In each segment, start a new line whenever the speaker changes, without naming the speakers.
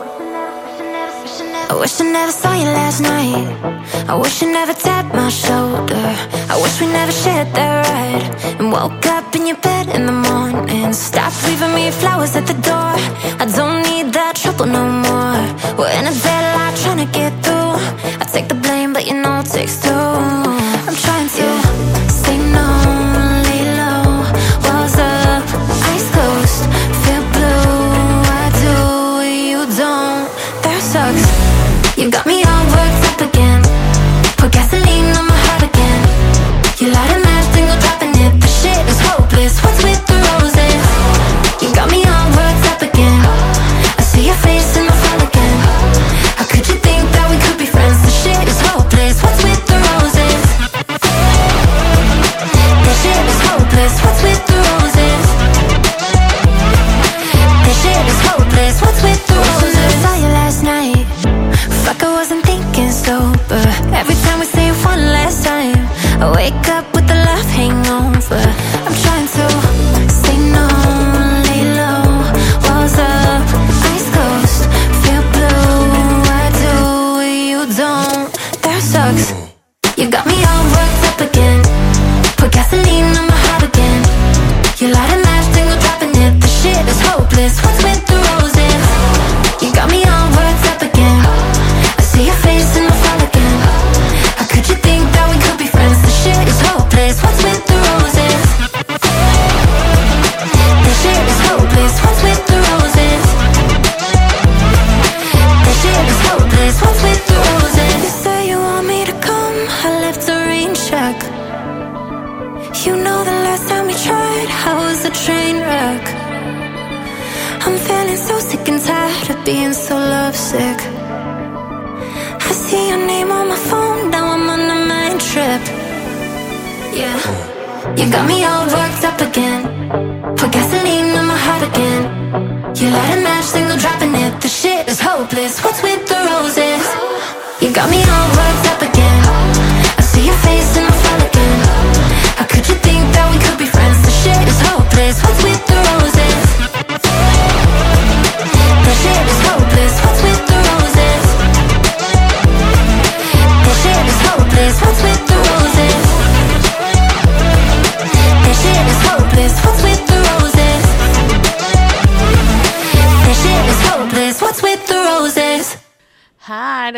I wish I never saw you last night. I wish you never tapped my shoulder. I wish we never shared that ride. And woke up in your bed in the morning. Stop leaving me flowers at the door. I don't need that trouble no more. We're in a deadlock trying to get through. I take the blame, but you know it takes two.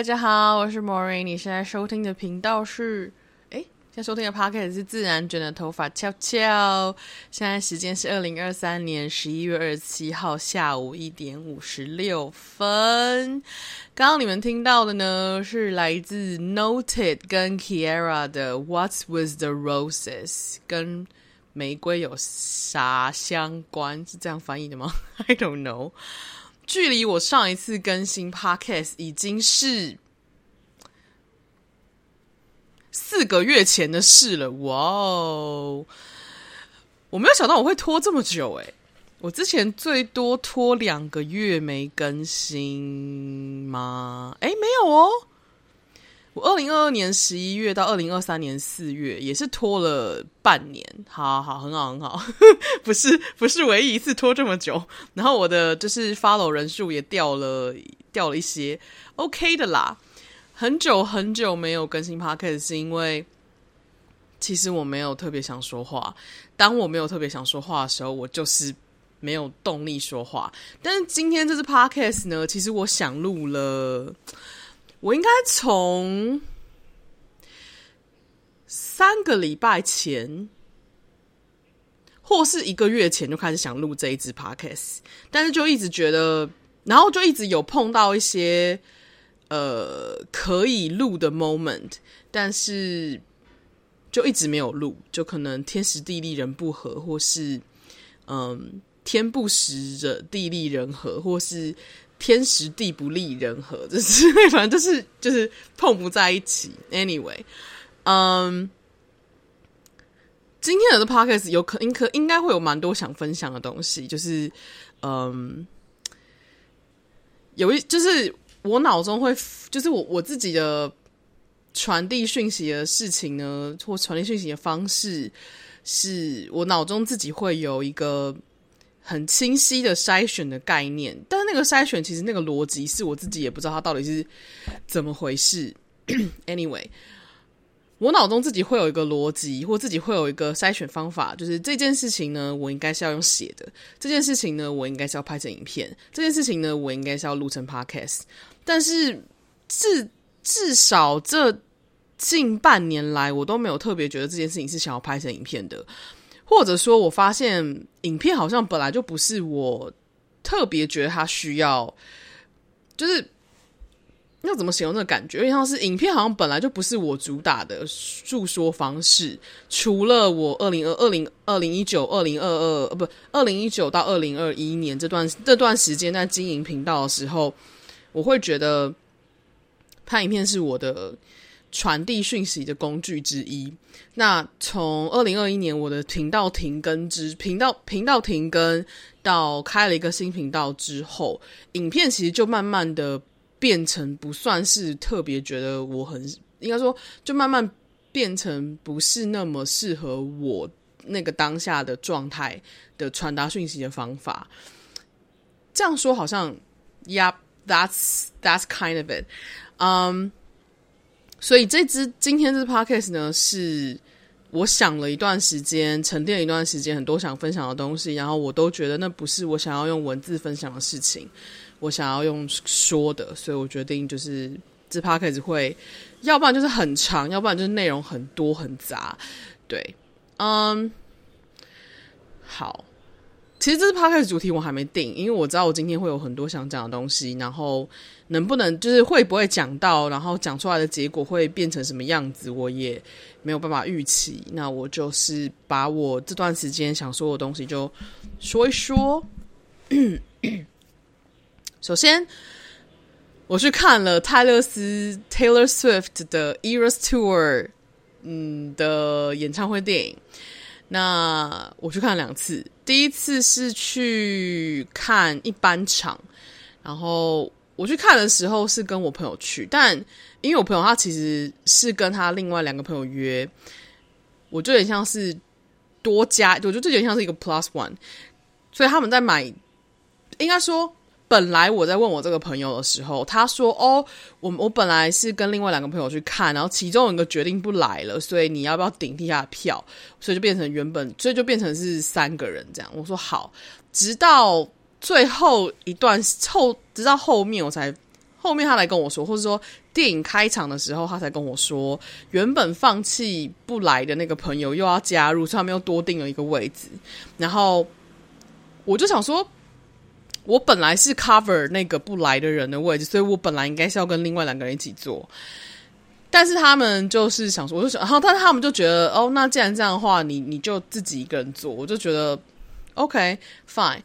大家好，我是 Maureen。你现在收听的频道是，诶，现在收听的 Podcast 是自然卷的头发翘翘。现在时间是二零二三年十一月二十七号下午一点五十六分。刚刚你们听到的呢，是来自 Noted 跟 Kiera 的 What's with the Roses，跟玫瑰有啥相关？是这样翻译的吗？I don't know。距离我上一次更新 Podcast 已经是四个月前的事了，哇哦！我没有想到我会拖这么久，诶，我之前最多拖两个月没更新吗？诶，没有哦。我二零二二年十一月到二零二三年四月也是拖了半年，好好，很好很好，不是不是唯一一次拖这么久。然后我的就是 follow 人数也掉了掉了一些，OK 的啦。很久很久没有更新 podcast 是因为其实我没有特别想说话。当我没有特别想说话的时候，我就是没有动力说话。但是今天这支 podcast 呢，其实我想录了。我应该从三个礼拜前，或是一个月前就开始想录这一支 podcast，但是就一直觉得，然后就一直有碰到一些呃可以录的 moment，但是就一直没有录，就可能天时地利人不合，或是嗯天不时的地利人和，或是。天时地不利人和，就是反正就是就是碰不在一起。Anyway，嗯，今天的 podcast 有可应可应该会有蛮多想分享的东西，就是嗯，有一就是我脑中会就是我我自己的传递讯息的事情呢，或传递讯息的方式，是我脑中自己会有一个。很清晰的筛选的概念，但是那个筛选其实那个逻辑是我自己也不知道它到底是怎么回事。Anyway，我脑中自己会有一个逻辑，或自己会有一个筛选方法，就是这件事情呢，我应该是要用写的；这件事情呢，我应该是要拍成影片；这件事情呢，我应该是要录成 Podcast。但是至至少这近半年来，我都没有特别觉得这件事情是想要拍成影片的。或者说，我发现影片好像本来就不是我特别觉得它需要，就是要怎么形容那个感觉？因为像是影片好像本来就不是我主打的诉说方式。除了我二零二二零二零一九二零二二呃不二零一九到二零二一年这段这段时间在经营频道的时候，我会觉得拍影片是我的。传递讯息的工具之一。那从二零二一年我的频道停更之频道频道停更到开了一个新频道之后，影片其实就慢慢的变成不算是特别觉得我很应该说，就慢慢变成不是那么适合我那个当下的状态的传达讯息的方法。这样说好像，Yeah，that's that's kind of it。嗯。所以这支今天这支 podcast 呢，是我想了一段时间，沉淀了一段时间，很多想分享的东西，然后我都觉得那不是我想要用文字分享的事情，我想要用说的，所以我决定就是这 podcast 会，要不然就是很长，要不然就是内容很多很杂，对，嗯，好。其实这次 podcast 主题我还没定，因为我知道我今天会有很多想讲的东西，然后能不能就是会不会讲到，然后讲出来的结果会变成什么样子，我也没有办法预期。那我就是把我这段时间想说的东西就说一说。首先，我去看了泰勒斯 Taylor Swift 的 Eras Tour，嗯的演唱会电影。那我去看两次，第一次是去看一般场，然后我去看的时候是跟我朋友去，但因为我朋友他其实是跟他另外两个朋友约，我就有点像是多加，我觉得这有点像是一个 plus one，所以他们在买，应该说。本来我在问我这个朋友的时候，他说：“哦，我我本来是跟另外两个朋友去看，然后其中一个决定不来了，所以你要不要顶替他的票？所以就变成原本，所以就变成是三个人这样。”我说：“好。”直到最后一段后，直到后面我才后面他来跟我说，或者说电影开场的时候他才跟我说，原本放弃不来的那个朋友又要加入，所以他们又多订了一个位置。然后我就想说。我本来是 cover 那个不来的人的位置，所以我本来应该是要跟另外两个人一起坐，但是他们就是想说，我就想，然后但是他们就觉得，哦，那既然这样的话，你你就自己一个人坐，我就觉得 OK fine。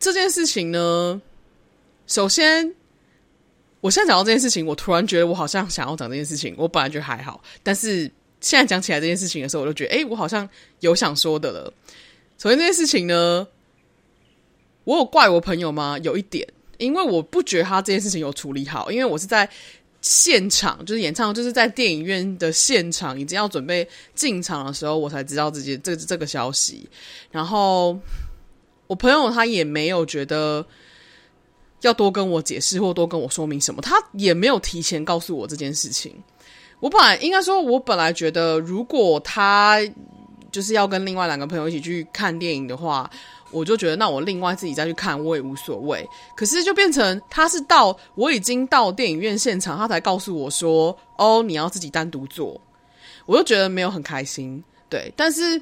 这件事情呢，首先，我现在讲到这件事情，我突然觉得我好像想要讲这件事情，我本来觉得还好，但是现在讲起来这件事情的时候，我就觉得，诶，我好像有想说的了。首先，这件事情呢。我有怪我朋友吗？有一点，因为我不觉得他这件事情有处理好，因为我是在现场，就是演唱，就是在电影院的现场，已经要准备进场的时候，我才知道这件这这个消息。然后我朋友他也没有觉得要多跟我解释或多跟我说明什么，他也没有提前告诉我这件事情。我本来应该说，我本来觉得如果他就是要跟另外两个朋友一起去看电影的话。我就觉得，那我另外自己再去看，我也无所谓。可是就变成他是到我已经到电影院现场，他才告诉我说：“哦，你要自己单独坐。”我就觉得没有很开心。对，但是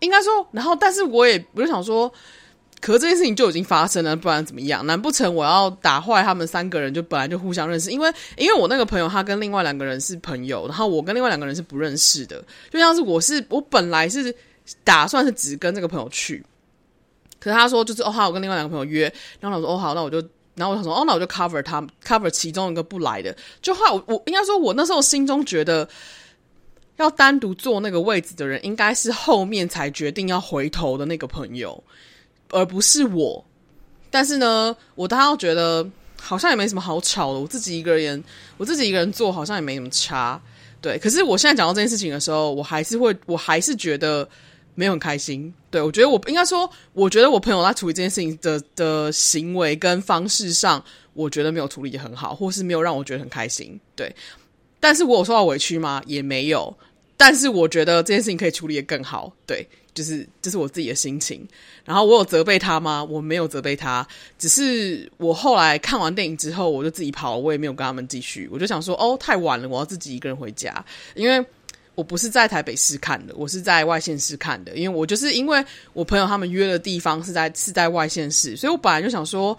应该说，然后但是我也我就想说，可这件事情就已经发生了，不然怎么样？难不成我要打坏他们三个人就本来就互相认识？因为因为我那个朋友他跟另外两个人是朋友，然后我跟另外两个人是不认识的，就像是我是我本来是打算是只跟这个朋友去。可是他说就是哦，好，我跟另外两个朋友约，然后他说哦好，那我就，然后我想说哦，那我就 cover 他 cover 其中一个不来的，就话我我应该说，我那时候心中觉得要单独坐那个位置的人，应该是后面才决定要回头的那个朋友，而不是我。但是呢，我当时觉得好像也没什么好吵的，我自己一个人，我自己一个人坐好像也没什么差，对。可是我现在讲到这件事情的时候，我还是会，我还是觉得。没有很开心。对，我觉得我应该说，我觉得我朋友在处理这件事情的的行为跟方式上，我觉得没有处理得很好，或是没有让我觉得很开心。对，但是我有受到委屈吗？也没有。但是我觉得这件事情可以处理得更好。对，就是这是我自己的心情。然后我有责备他吗？我没有责备他，只是我后来看完电影之后，我就自己跑，我也没有跟他们继续。我就想说，哦，太晚了，我要自己一个人回家，因为。我不是在台北市看的，我是在外县市看的，因为我就是因为我朋友他们约的地方是在是在外县市，所以我本来就想说，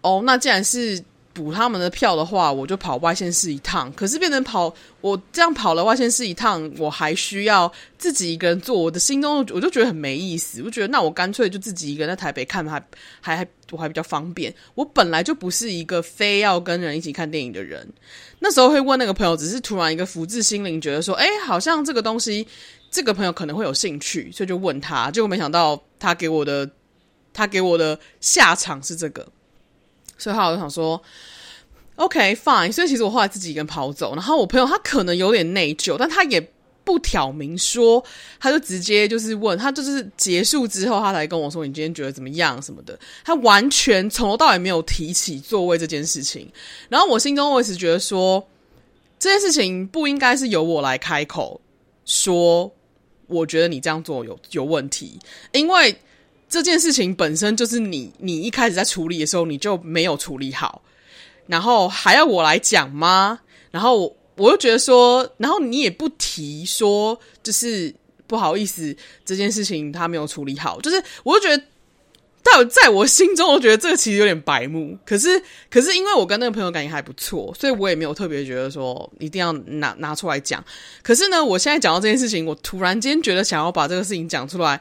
哦，那既然是补他们的票的话，我就跑外县市一趟。可是变成跑我这样跑了外县市一趟，我还需要自己一个人坐，我的心中我就觉得很没意思，我觉得那我干脆就自己一个人在台北看，还还还我还比较方便。我本来就不是一个非要跟人一起看电影的人。那时候会问那个朋友，只是突然一个福至心灵，觉得说，哎，好像这个东西，这个朋友可能会有兴趣，所以就问他。结果没想到他给我的，他给我的下场是这个，所以后来我就想说，OK fine。所以其实我后来自己一个人跑走，然后我朋友他可能有点内疚，但他也。不挑明说，他就直接就是问他，就是结束之后，他才跟我说：“你今天觉得怎么样？”什么的，他完全从头到尾没有提起座位这件事情。然后我心中我一直觉得说，这件事情不应该是由我来开口说，我觉得你这样做有有问题，因为这件事情本身就是你你一开始在处理的时候你就没有处理好，然后还要我来讲吗？然后。我又觉得说，然后你也不提说，就是不好意思，这件事情他没有处理好，就是我就觉得，在在我心中，我觉得这个其实有点白目。可是，可是因为我跟那个朋友感情还不错，所以我也没有特别觉得说一定要拿拿出来讲。可是呢，我现在讲到这件事情，我突然间觉得想要把这个事情讲出来，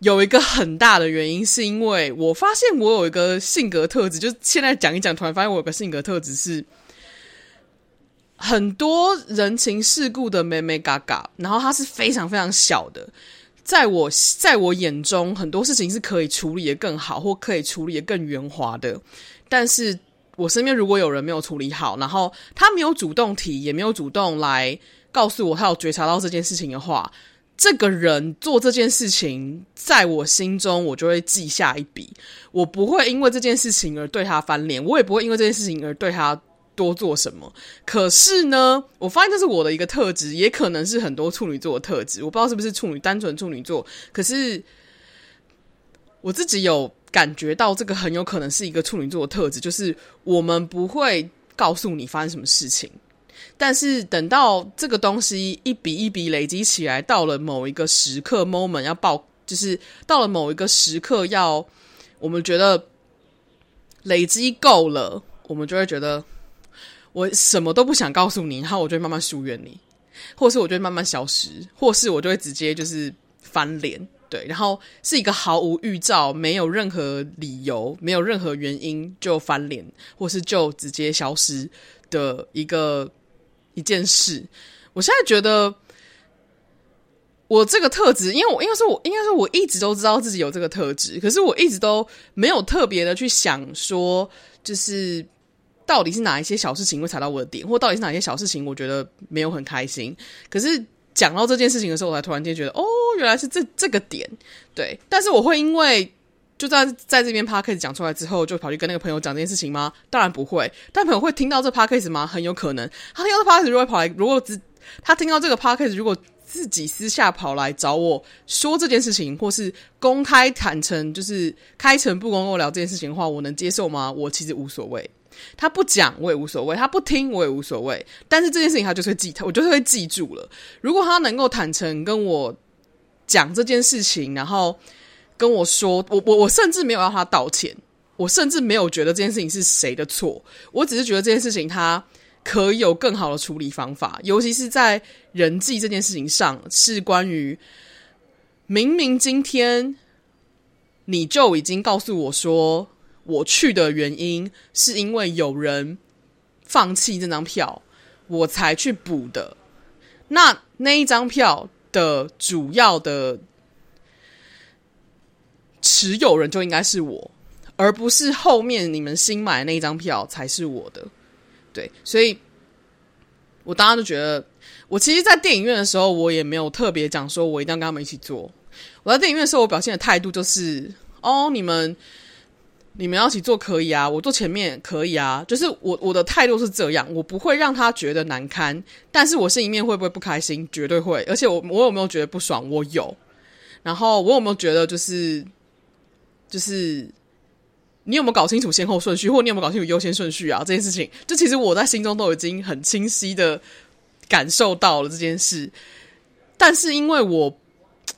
有一个很大的原因，是因为我发现我有一个性格特质，就是现在讲一讲，突然发现我有个性格特质是。很多人情世故的眉眉嘎嘎，然后它是非常非常小的，在我在我眼中，很多事情是可以处理得更好，或可以处理得更圆滑的。但是我身边如果有人没有处理好，然后他没有主动提，也没有主动来告诉我他有觉察到这件事情的话，这个人做这件事情，在我心中我就会记下一笔。我不会因为这件事情而对他翻脸，我也不会因为这件事情而对他。多做什么？可是呢，我发现这是我的一个特质，也可能是很多处女座的特质。我不知道是不是处女单纯处女座，可是我自己有感觉到这个很有可能是一个处女座的特质，就是我们不会告诉你发生什么事情，但是等到这个东西一笔一笔累积起来，到了某一个时刻 moment 要爆，就是到了某一个时刻要我们觉得累积够了，我们就会觉得。我什么都不想告诉你，然后我就会慢慢疏远你，或是我就会慢慢消失，或是我就会直接就是翻脸，对，然后是一个毫无预兆、没有任何理由、没有任何原因就翻脸，或是就直接消失的一个一件事。我现在觉得我这个特质，因为我应该说，我应该说我一直都知道自己有这个特质，可是我一直都没有特别的去想说，就是。到底是哪一些小事情会踩到我的点，或到底是哪些小事情我觉得没有很开心？可是讲到这件事情的时候，我才突然间觉得，哦，原来是这这个点。对，但是我会因为就在在这边 podcast 讲出来之后，就跑去跟那个朋友讲这件事情吗？当然不会。但朋友会听到这 podcast 吗？很有可能。他听到 podcast 如果跑来，如果只他听到这个 podcast 如果自己私下跑来找我说这件事情，或是公开坦诚，就是开诚布公跟我聊这件事情的话，我能接受吗？我其实无所谓。他不讲我也无所谓，他不听我也无所谓。但是这件事情他就是会记，我就是会记住了。如果他能够坦诚跟我讲这件事情，然后跟我说，我我我甚至没有要他道歉，我甚至没有觉得这件事情是谁的错，我只是觉得这件事情他可以有更好的处理方法，尤其是在人际这件事情上，是关于明明今天你就已经告诉我说。我去的原因是因为有人放弃这张票，我才去补的。那那一张票的主要的持有人就应该是我，而不是后面你们新买的那一张票才是我的。对，所以我当时就觉得，我其实，在电影院的时候，我也没有特别讲说我一定要跟他们一起坐。我在电影院的时候，我表现的态度就是：哦，你们你们要一起坐可以啊，我坐前面可以啊。就是我我的态度是这样，我不会让他觉得难堪，但是我心里面会不会不开心？绝对会。而且我我有没有觉得不爽？我有。然后我有没有觉得就是就是你有没有搞清楚先后顺序，或你有没有搞清楚优先顺序啊？这件事情，就其实我在心中都已经很清晰的感受到了这件事，但是因为我。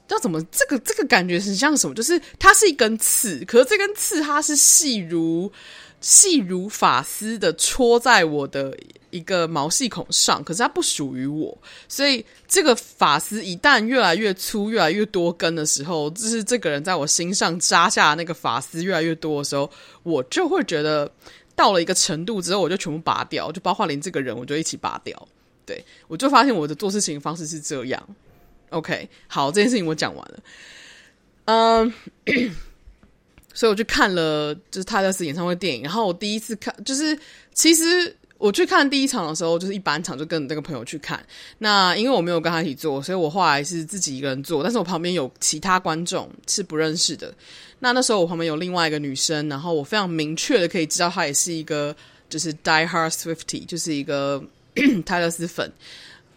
要怎么？这个这个感觉是像什么？就是它是一根刺，可是这根刺它是细如细如发丝的戳在我的一个毛细孔上，可是它不属于我，所以这个发丝一旦越来越粗、越来越多根的时候，就是这个人在我心上扎下那个发丝越来越多的时候，我就会觉得到了一个程度之后，我就全部拔掉，就包括连这个人我就一起拔掉。对，我就发现我的做事情方式是这样。OK，好，这件事情我讲完了。嗯，所以我去看了就是泰勒斯演唱会电影，然后我第一次看，就是其实我去看第一场的时候，就是一般场，就跟那个朋友去看。那因为我没有跟他一起坐，所以我后来是自己一个人坐，但是我旁边有其他观众是不认识的。那那时候我旁边有另外一个女生，然后我非常明确的可以知道她也是一个就是 Die Hard Swiftie，就是一个 泰勒斯粉。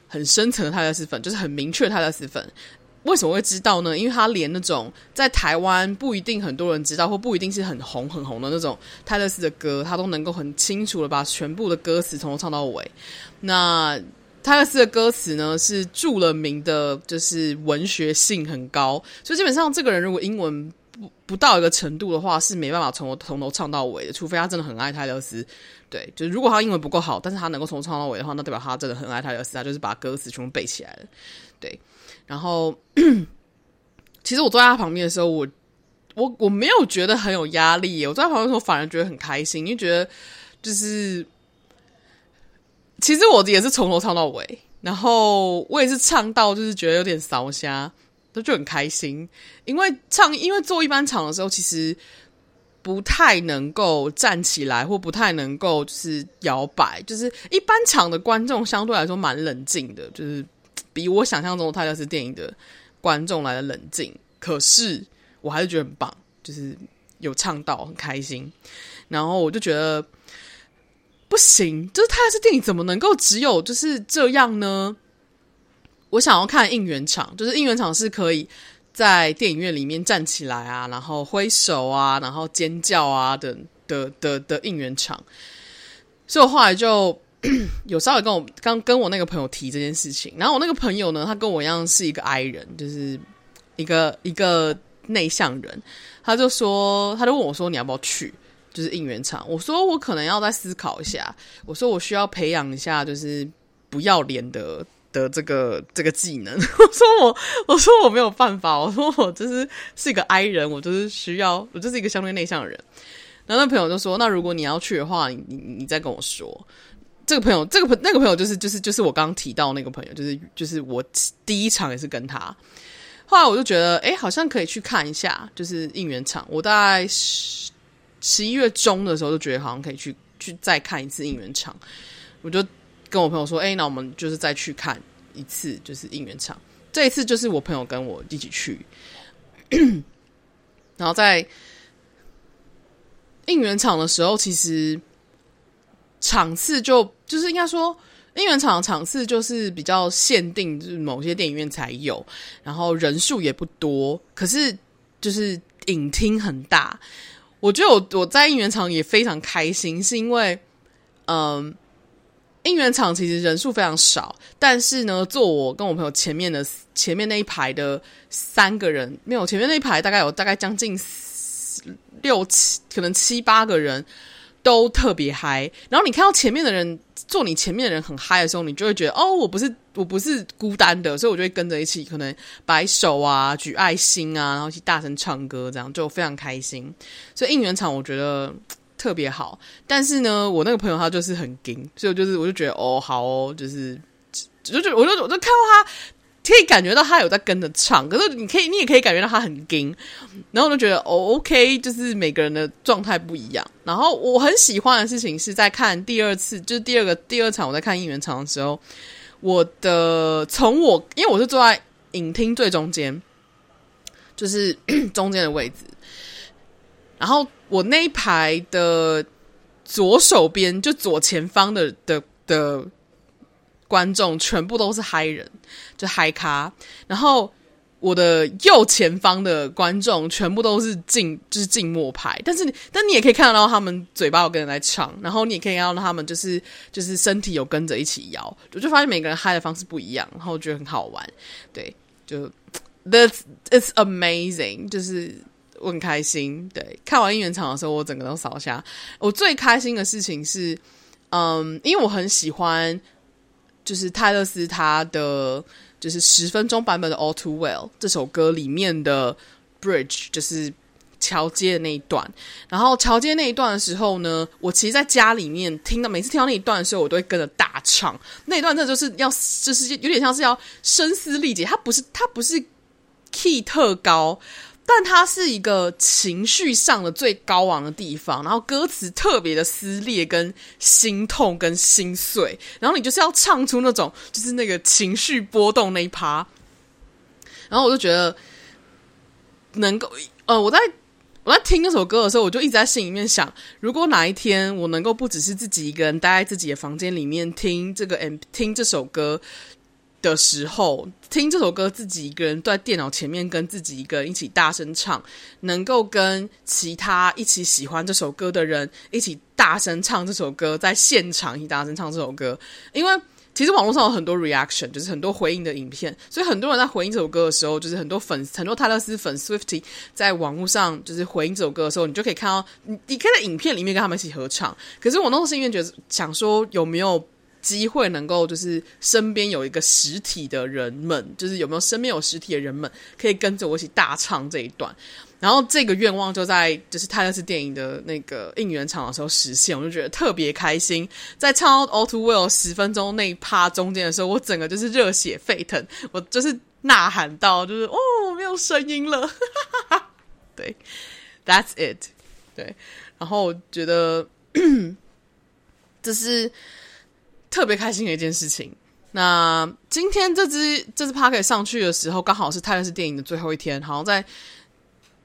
很深层的泰勒斯粉，就是很明确泰勒斯粉。为什么会知道呢？因为他连那种在台湾不一定很多人知道，或不一定是很红很红的那种泰勒斯的歌，他都能够很清楚的把全部的歌词从头唱到尾。那泰勒斯的歌词呢，是著了名的，就是文学性很高，所以基本上这个人如果英文不不到一个程度的话，是没办法从头从头唱到尾的，除非他真的很爱泰勒斯。对，就是如果他英文不够好，但是他能够从头唱到尾的话，那代表他真的很爱泰勒斯，他就是把歌词全部背起来了。对，然后其实我坐在他旁边的时候，我我我没有觉得很有压力，我坐在旁边的时候反而觉得很开心，因为觉得就是其实我也是从头唱到尾，然后我也是唱到就是觉得有点烧瞎，都就很开心，因为唱因为做一般场的时候，其实。不太能够站起来，或不太能够就是摇摆，就是一般场的观众相对来说蛮冷静的，就是比我想象中的泰勒斯电影的观众来的冷静。可是我还是觉得很棒，就是有唱到很开心。然后我就觉得不行，就是泰勒斯电影怎么能够只有就是这样呢？我想要看应援场，就是应援场是可以。在电影院里面站起来啊，然后挥手啊，然后尖叫啊的的的的应援场，所以我后来就 有稍微跟我刚跟我那个朋友提这件事情。然后我那个朋友呢，他跟我一样是一个 I 人，就是一个一个内向人。他就说，他就问我说：“你要不要去？就是应援场？”我说：“我可能要再思考一下。”我说：“我需要培养一下，就是不要脸的。”的这个这个技能，我说我我说我没有办法，我说我就是是一个 I 人，我就是需要，我就是一个相对内向的人。然后那朋友就说：“那如果你要去的话，你你你再跟我说。”这个朋友，这个朋那个朋友就是就是就是我刚刚提到那个朋友，就是就是我第一场也是跟他。后来我就觉得，哎，好像可以去看一下，就是应援场。我大概十十一月中的时候就觉得好像可以去去再看一次应援场，我就。跟我朋友说，哎、那我们就是再去看一次，就是应援场。这一次就是我朋友跟我一起去，然后在应援场的时候，其实场次就就是应该说，应援场的场次就是比较限定，就是某些电影院才有，然后人数也不多，可是就是影厅很大。我觉得我我在应援场也非常开心，是因为嗯。应援场其实人数非常少，但是呢，坐我跟我朋友前面的前面那一排的三个人，没有前面那一排大概有大概将近六七，可能七八个人都特别嗨。然后你看到前面的人，坐你前面的人很嗨的时候，你就会觉得哦，我不是我不是孤单的，所以我就会跟着一起，可能摆手啊、举爱心啊，然后一起大声唱歌，这样就非常开心。所以应援场我觉得。特别好，但是呢，我那个朋友他就是很硬，所以我就是我就觉得哦，好哦，就是就就我就我就看到他，可以感觉到他有在跟着唱，可是你可以你也可以感觉到他很硬，然后我就觉得哦，OK，就是每个人的状态不一样。然后我很喜欢的事情是在看第二次，就是第二个第二场我在看应援场的时候，我的从我因为我是坐在影厅最中间。就是中间的位置。然后我那一排的左手边，就左前方的的的观众，全部都是嗨人，就嗨咖。然后我的右前方的观众，全部都是静，就是静默派。但是，但你也可以看得到他们嘴巴有跟人在唱，然后你也可以看到他们就是就是身体有跟着一起摇。我就发现每个人嗨的方式不一样，然后我觉得很好玩。对，就 That's it's amazing，就是。我很开心，对，看完应援场的时候，我整个都扫下。我最开心的事情是，嗯，因为我很喜欢，就是泰勒斯他的就是十分钟版本的《All Too Well》这首歌里面的 Bridge，就是桥接的那一段。然后桥接那一段的时候呢，我其实在家里面听到，每次听到那一段的时候，我都会跟着大唱。那一段真的就是要，就是有点像是要声嘶力竭，它不是，它不是 key 特高。但它是一个情绪上的最高昂的地方，然后歌词特别的撕裂、跟心痛、跟心碎，然后你就是要唱出那种就是那个情绪波动那一趴，然后我就觉得能够呃，我在我在听那首歌的时候，我就一直在心里面想，如果哪一天我能够不只是自己一个人待在自己的房间里面听这个 M 听这首歌。的时候听这首歌，自己一个人在电脑前面跟自己一个人一起大声唱，能够跟其他一起喜欢这首歌的人一起大声唱这首歌，在现场一起大声唱这首歌。因为其实网络上有很多 reaction，就是很多回应的影片，所以很多人在回应这首歌的时候，就是很多粉，很多泰勒斯粉 Swiftie 在网络上就是回应这首歌的时候，你就可以看到，你你可以在影片里面跟他们一起合唱。可是我那时候是因为觉得想说有没有。机会能够就是身边有一个实体的人们，就是有没有身边有实体的人们可以跟着我一起大唱这一段，然后这个愿望就在就是泰勒斯电影的那个应援场的时候实现，我就觉得特别开心。在唱到 All Too Well 十分钟那一趴中间的时候，我整个就是热血沸腾，我就是呐喊到就是哦，没有声音了，对，That's it，对，然后我觉得 这是。特别开心的一件事情。那今天这支这支 Podcast 上去的时候，刚好是泰勒斯电影的最后一天。好像在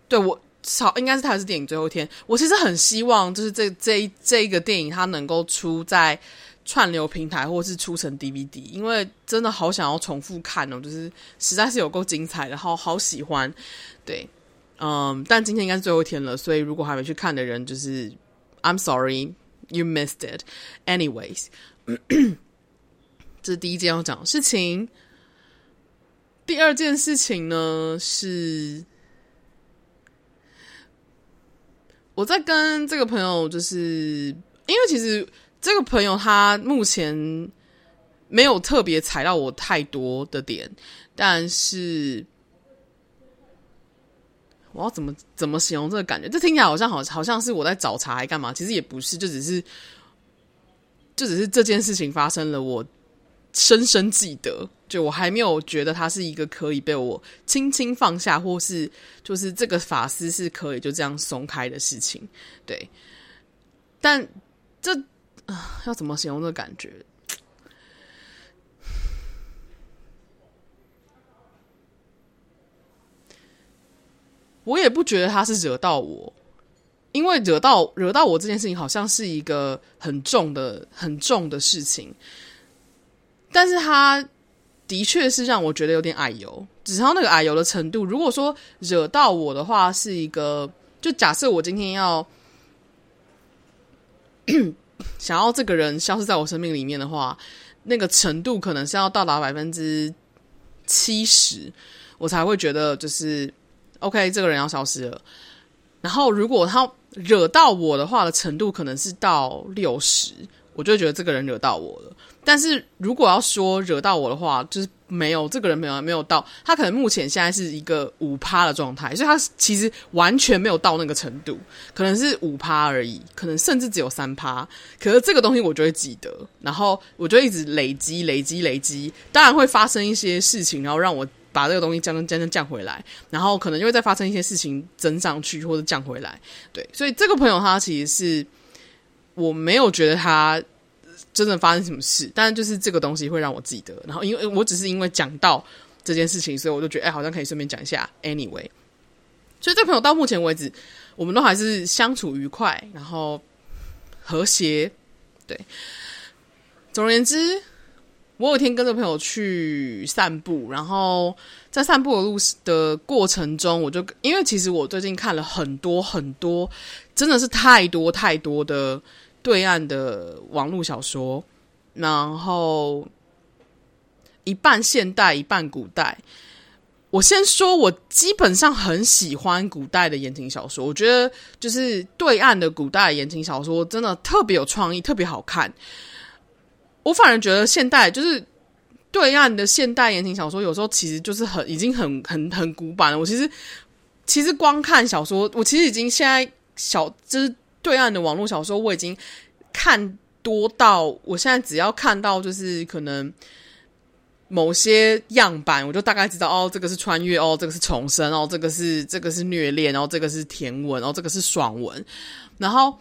对我超应该是泰勒斯电影最后一天。我其实很希望，就是这这一这一个电影它能够出在串流平台，或是出成 DVD，因为真的好想要重复看哦，就是实在是有够精彩然后好喜欢。对，嗯，但今天应该是最后一天了，所以如果还没去看的人，就是 I'm sorry you missed it. Anyways. 这是第一件要讲的事情。第二件事情呢，是我在跟这个朋友，就是因为其实这个朋友他目前没有特别踩到我太多的点，但是我要怎么怎么形容这个感觉？这听起来好像好好像是我在找茬还干嘛？其实也不是，就只是。就只是这件事情发生了，我深深记得。就我还没有觉得它是一个可以被我轻轻放下，或是就是这个发丝是可以就这样松开的事情。对，但这啊，要怎么形容这感觉？我也不觉得他是惹到我。因为惹到惹到我这件事情，好像是一个很重的、很重的事情，但是他的确是让我觉得有点矮油。只要那个矮油的程度，如果说惹到我的话，是一个就假设我今天要 想要这个人消失在我生命里面的话，那个程度可能是要到达百分之七十，我才会觉得就是 OK，这个人要消失了。然后如果他惹到我的话的程度可能是到六十，我就觉得这个人惹到我了。但是如果要说惹到我的话，就是没有这个人没有没有到，他可能目前现在是一个五趴的状态，所以他其实完全没有到那个程度，可能是五趴而已，可能甚至只有三趴。可是这个东西我就会记得，然后我就一直累积累积累积，当然会发生一些事情，然后让我。把这个东西降降降降降回来，然后可能就会再发生一些事情增上去或者降回来。对，所以这个朋友他其实是我没有觉得他真的发生什么事，但是就是这个东西会让我记得。然后因为我只是因为讲到这件事情，所以我就觉得哎，好像可以顺便讲一下。Anyway，所以这朋友到目前为止，我们都还是相处愉快，然后和谐。对，总而言之，我有一天跟着朋友去散步，然后在散步的路的过程中，我就因为其实我最近看了很多很多，真的是太多太多的对岸的网络小说，然后一半现代，一半古代。我先说，我基本上很喜欢古代的言情小说。我觉得就是对岸的古代言情小说真的特别有创意，特别好看。我反而觉得现代就是对岸的现代言情小说，有时候其实就是很已经很很很古板了。我其实其实光看小说，我其实已经现在小就是对岸的网络小说，我已经看多到我现在只要看到就是可能。某些样板，我就大概知道哦，这个是穿越哦，这个是重生哦，这个是这个是虐恋，然后这个是甜文，然后这个是爽文，然后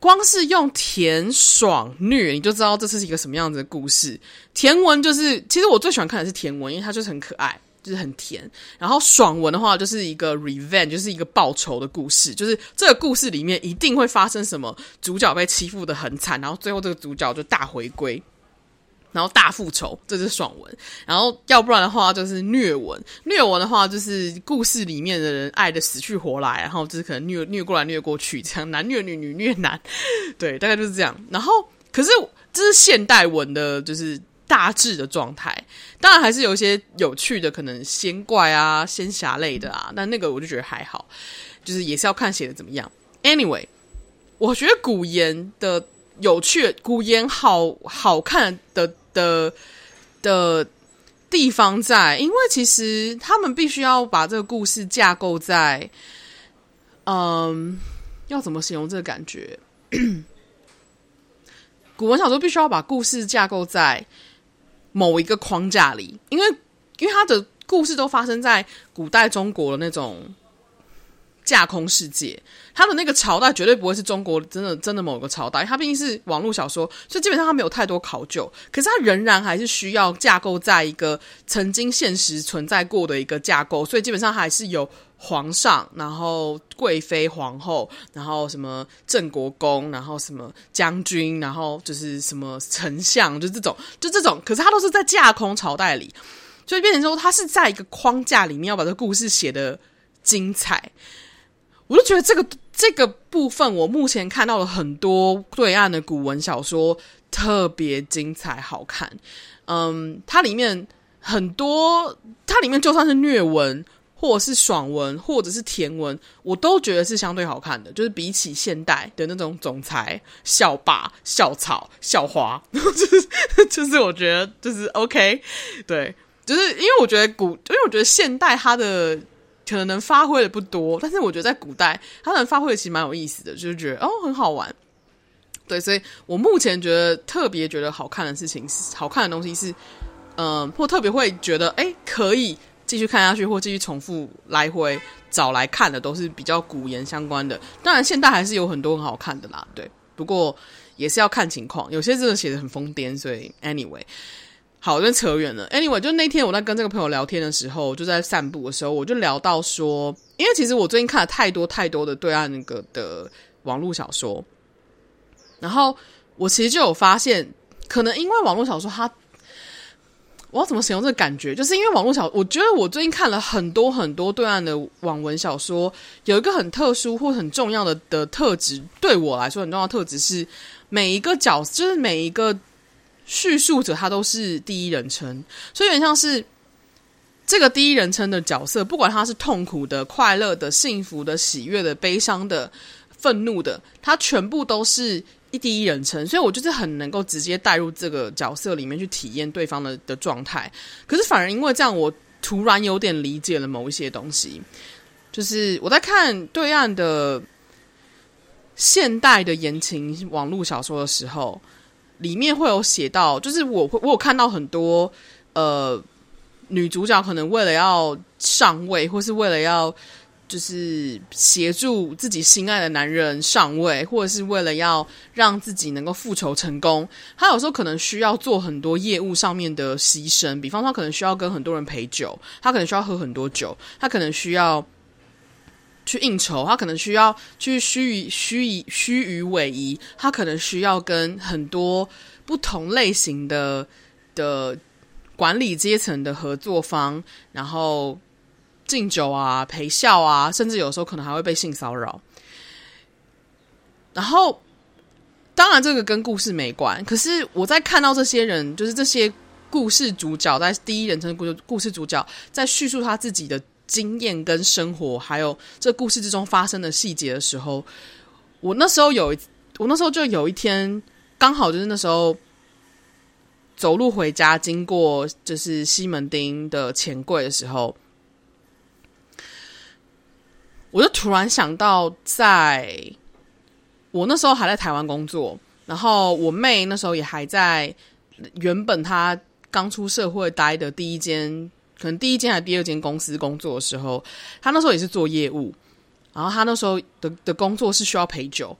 光是用甜爽虐，你就知道这是一个什么样子的故事。甜文就是，其实我最喜欢看的是甜文，因为它就是很可爱，就是很甜。然后爽文的话，就是一个 revenge，就是一个报仇的故事，就是这个故事里面一定会发生什么，主角被欺负的很惨，然后最后这个主角就大回归。然后大复仇，这是爽文。然后要不然的话，就是虐文。虐文的话，就是故事里面的人爱的死去活来，然后就是可能虐虐过来虐过去，这样男虐女，女虐男，对，大概就是这样。然后，可是这是现代文的，就是大致的状态。当然，还是有一些有趣的，可能仙怪啊、仙侠类的啊，但那个我就觉得还好，就是也是要看写的怎么样。Anyway，我觉得古言的。有趣，古言好好看的的的地方在，因为其实他们必须要把这个故事架构在，嗯，要怎么形容这个感觉？古文小说必须要把故事架构在某一个框架里，因为因为他的故事都发生在古代中国的那种。架空世界，他的那个朝代绝对不会是中国真的真的某个朝代，他毕竟是网络小说，所以基本上他没有太多考究。可是他仍然还是需要架构在一个曾经现实存在过的一个架构，所以基本上还是有皇上，然后贵妃、皇后，然后什么镇国公，然后什么将军，然后就是什么丞相，就这种，就这种。可是他都是在架空朝代里，所以变成说他是在一个框架里面要把这个故事写得精彩。我就觉得这个这个部分，我目前看到了很多对岸的古文小说，特别精彩好看。嗯，它里面很多，它里面就算是虐文，或者是爽文，或者是甜文，我都觉得是相对好看的。就是比起现代的那种总裁、校霸、校草、校花，就是就是我觉得就是 OK，对，就是因为我觉得古，因为我觉得现代它的。可能发挥的不多，但是我觉得在古代，他能发挥的其实蛮有意思的，就是觉得哦很好玩。对，所以我目前觉得特别觉得好看的事情是，好看的东西是，嗯、或特别会觉得哎可以继续看下去，或继续重复来回找来看的，都是比较古言相关的。当然，现代还是有很多很好看的啦，对。不过也是要看情况，有些真的写的很疯癫，所以 anyway。好，就扯远了。Anyway，就那天我在跟这个朋友聊天的时候，就在散步的时候，我就聊到说，因为其实我最近看了太多太多的对岸那个的网络小说，然后我其实就有发现，可能因为网络小说它，我要怎么形容这个感觉？就是因为网络小，我觉得我最近看了很多很多对岸的网文小说，有一个很特殊或很重要的的特质，对我来说很重要的特质是每一个角，就是每一个。叙述者他都是第一人称，所以有点像是这个第一人称的角色，不管他是痛苦的、快乐的、幸福的、喜悦的、悲伤的、愤怒的，他全部都是一第一人称，所以我就是很能够直接带入这个角色里面去体验对方的的状态。可是反而因为这样，我突然有点理解了某一些东西，就是我在看对岸的现代的言情网络小说的时候。里面会有写到，就是我会我有看到很多呃女主角可能为了要上位，或是为了要就是协助自己心爱的男人上位，或者是为了要让自己能够复仇成功，她有时候可能需要做很多业务上面的牺牲，比方说可能需要跟很多人陪酒，她可能需要喝很多酒，她可能需要去应酬，他可能需要去虚与虚以虚与委蛇，他可能需要跟很多不同类型的的管理阶层的合作方，然后敬酒啊、陪笑啊，甚至有时候可能还会被性骚扰。然后，当然这个跟故事没关，可是我在看到这些人，就是这些故事主角，在第一人称故故事主角在叙述他自己的经验跟生活，还有这故事之中发生的细节的时候，我那时候有，我那时候就有一天刚好就是那时候走路回家，经过就是西门町的钱柜的时候，我就突然想到在。我那时候还在台湾工作，然后我妹那时候也还在原本她刚出社会待的第一间，可能第一间还是第二间公司工作的时候，他那时候也是做业务，然后他那时候的的工作是需要陪酒，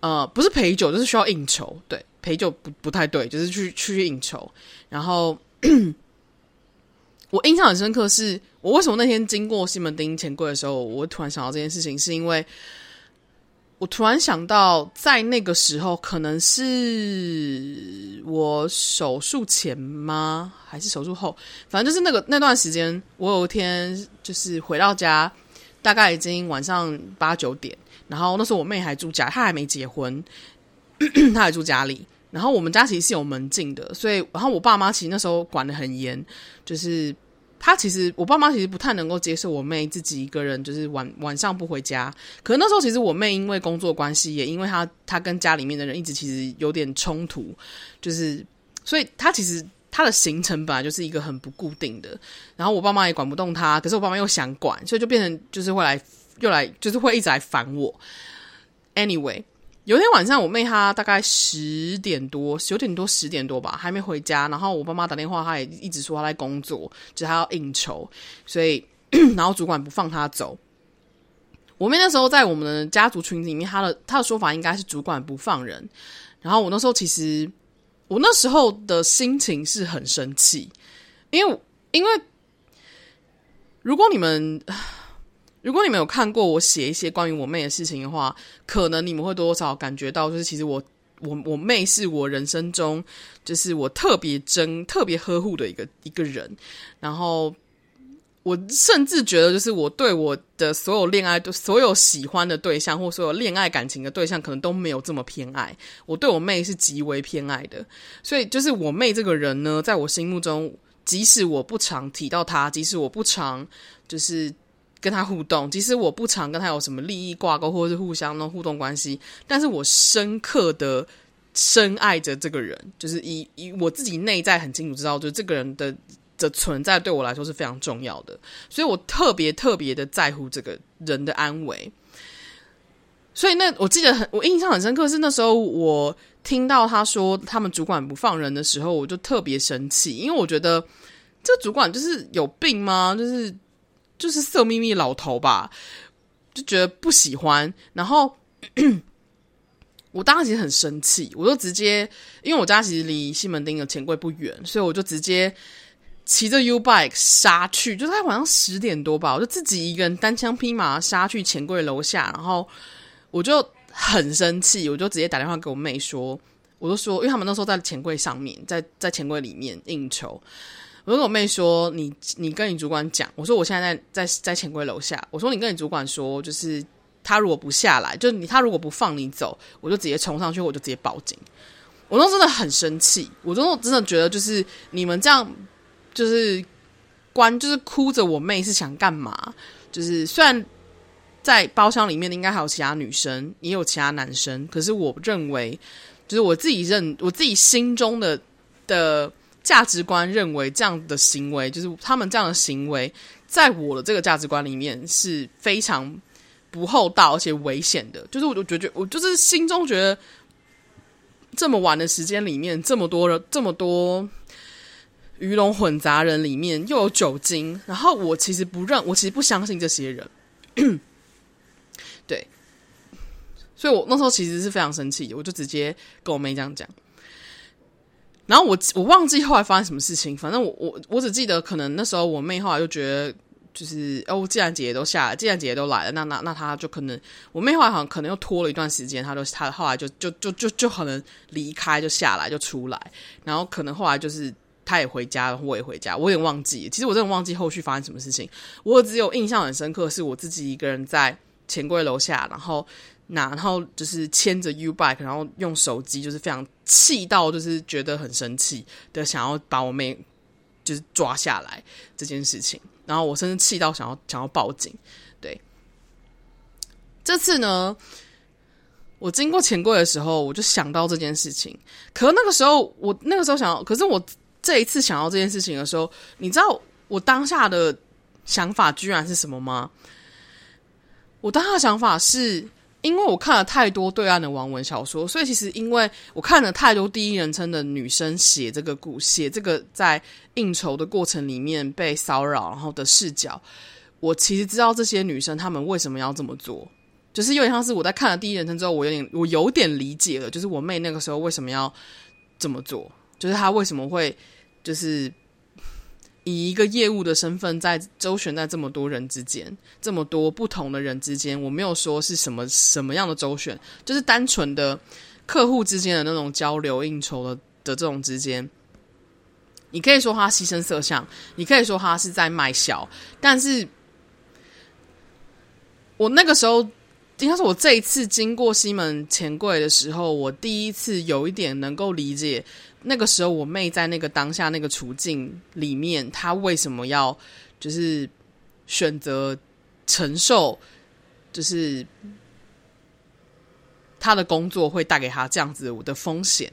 呃，不是陪酒，就是需要应酬，对，陪酒不不太对，就是去去应酬。然后 我印象很深刻是，是我为什么那天经过西门町钱柜的时候，我突然想到这件事情，是因为。我突然想到，在那个时候，可能是我手术前吗？还是手术后？反正就是那个那段时间，我有一天就是回到家，大概已经晚上八九点。然后那时候我妹还住家，她还没结婚，她还住家里。然后我们家其实是有门禁的，所以然后我爸妈其实那时候管得很严，就是。他其实，我爸妈其实不太能够接受我妹自己一个人，就是晚晚上不回家。可是那时候，其实我妹因为工作关系，也因为她她跟家里面的人一直其实有点冲突，就是所以她其实她的行程本来就是一个很不固定的。然后我爸妈也管不动她，可是我爸妈又想管，所以就变成就是会来又来，就是会一直来烦我。Anyway。有一天晚上，我妹她大概十点多、九点多、十点多吧，还没回家。然后我爸妈打电话，她也一直说她在工作，就她要应酬，所以然后主管不放她走。我妹那时候在我们的家族群里面，她的她的说法应该是主管不放人。然后我那时候其实我那时候的心情是很生气，因为因为如果你们。如果你们有看过我写一些关于我妹的事情的话，可能你们会多多少感觉到，就是其实我我我妹是我人生中就是我特别珍、特别呵护的一个一个人。然后我甚至觉得，就是我对我的所有恋爱、所有喜欢的对象或所有恋爱感情的对象，可能都没有这么偏爱。我对我妹是极为偏爱的，所以就是我妹这个人呢，在我心目中，即使我不常提到她，即使我不常就是。跟他互动，即使我不常跟他有什么利益挂钩，或者是互相的互动关系，但是我深刻的深爱着这个人，就是以以我自己内在很清楚知道，就是这个人的的存在对我来说是非常重要的，所以我特别特别的在乎这个人的安危。所以那我记得很，我印象很深刻是那时候我听到他说他们主管不放人的时候，我就特别生气，因为我觉得这主管就是有病吗？就是。就是色眯眯老头吧，就觉得不喜欢。然后 我当时其实很生气，我就直接，因为我家其实离西门町的钱柜不远，所以我就直接骑着 U bike 杀去。就在晚上十点多吧，我就自己一个人单枪匹马杀去钱柜楼下，然后我就很生气，我就直接打电话给我妹说，我就说，因为他们那时候在钱柜上面，在在钱柜里面应酬。我跟我妹说：“你你跟你主管讲，我说我现在在在在钱柜楼下。我说你跟你主管说，就是他如果不下来，就你他如果不放你走，我就直接冲上去，我就直接报警。我都真的很生气，我都真的觉得就是你们这样，就是关就是哭着我妹是想干嘛？就是虽然在包厢里面应该还有其他女生，也有其他男生，可是我认为，就是我自己认我自己心中的的。”价值观认为这样的行为，就是他们这样的行为，在我的这个价值观里面是非常不厚道而且危险的。就是我就觉得，我就是心中觉得，这么晚的时间里面，这么多人，这么多鱼龙混杂人里面又有酒精，然后我其实不认，我其实不相信这些人。对，所以我那时候其实是非常生气，我就直接跟我妹这样讲。然后我我忘记后来发生什么事情，反正我我我只记得可能那时候我妹后来就觉得就是哦，既然姐姐都下来，既然姐姐都来了，那那那她就可能我妹后来好像可能又拖了一段时间，她就她后来就就就就就可能离开就下来就出来，然后可能后来就是他也回家了，我也回家，我有点忘记，其实我真的忘记后续发生什么事情，我只有印象很深刻，是我自己一个人在钱柜楼下，然后拿然后就是牵着 U bike，然后用手机，就是非常气到，就是觉得很生气的，想要把我妹就是抓下来这件事情。然后我甚至气到想要想要报警，对。这次呢，我经过钱柜的时候，我就想到这件事情。可那个时候，我那个时候想要，可是我这一次想到这件事情的时候，你知道我当下的想法居然是什么吗？我当下的想法是。因为我看了太多对岸的网文小说，所以其实因为我看了太多第一人称的女生写这个故写这个在应酬的过程里面被骚扰然后的视角，我其实知道这些女生她们为什么要这么做，就是有点像是我在看了第一人称之后，我有点我有点理解了，就是我妹那个时候为什么要这么做，就是她为什么会就是。以一个业务的身份，在周旋在这么多人之间，这么多不同的人之间，我没有说是什么什么样的周旋，就是单纯的客户之间的那种交流应酬的的这种之间。你可以说他牺牲色相，你可以说他是在卖笑，但是我那个时候，应该是我这一次经过西门钱柜的时候，我第一次有一点能够理解。那个时候，我妹在那个当下那个处境里面，她为什么要就是选择承受，就是她的工作会带给她这样子我的风险？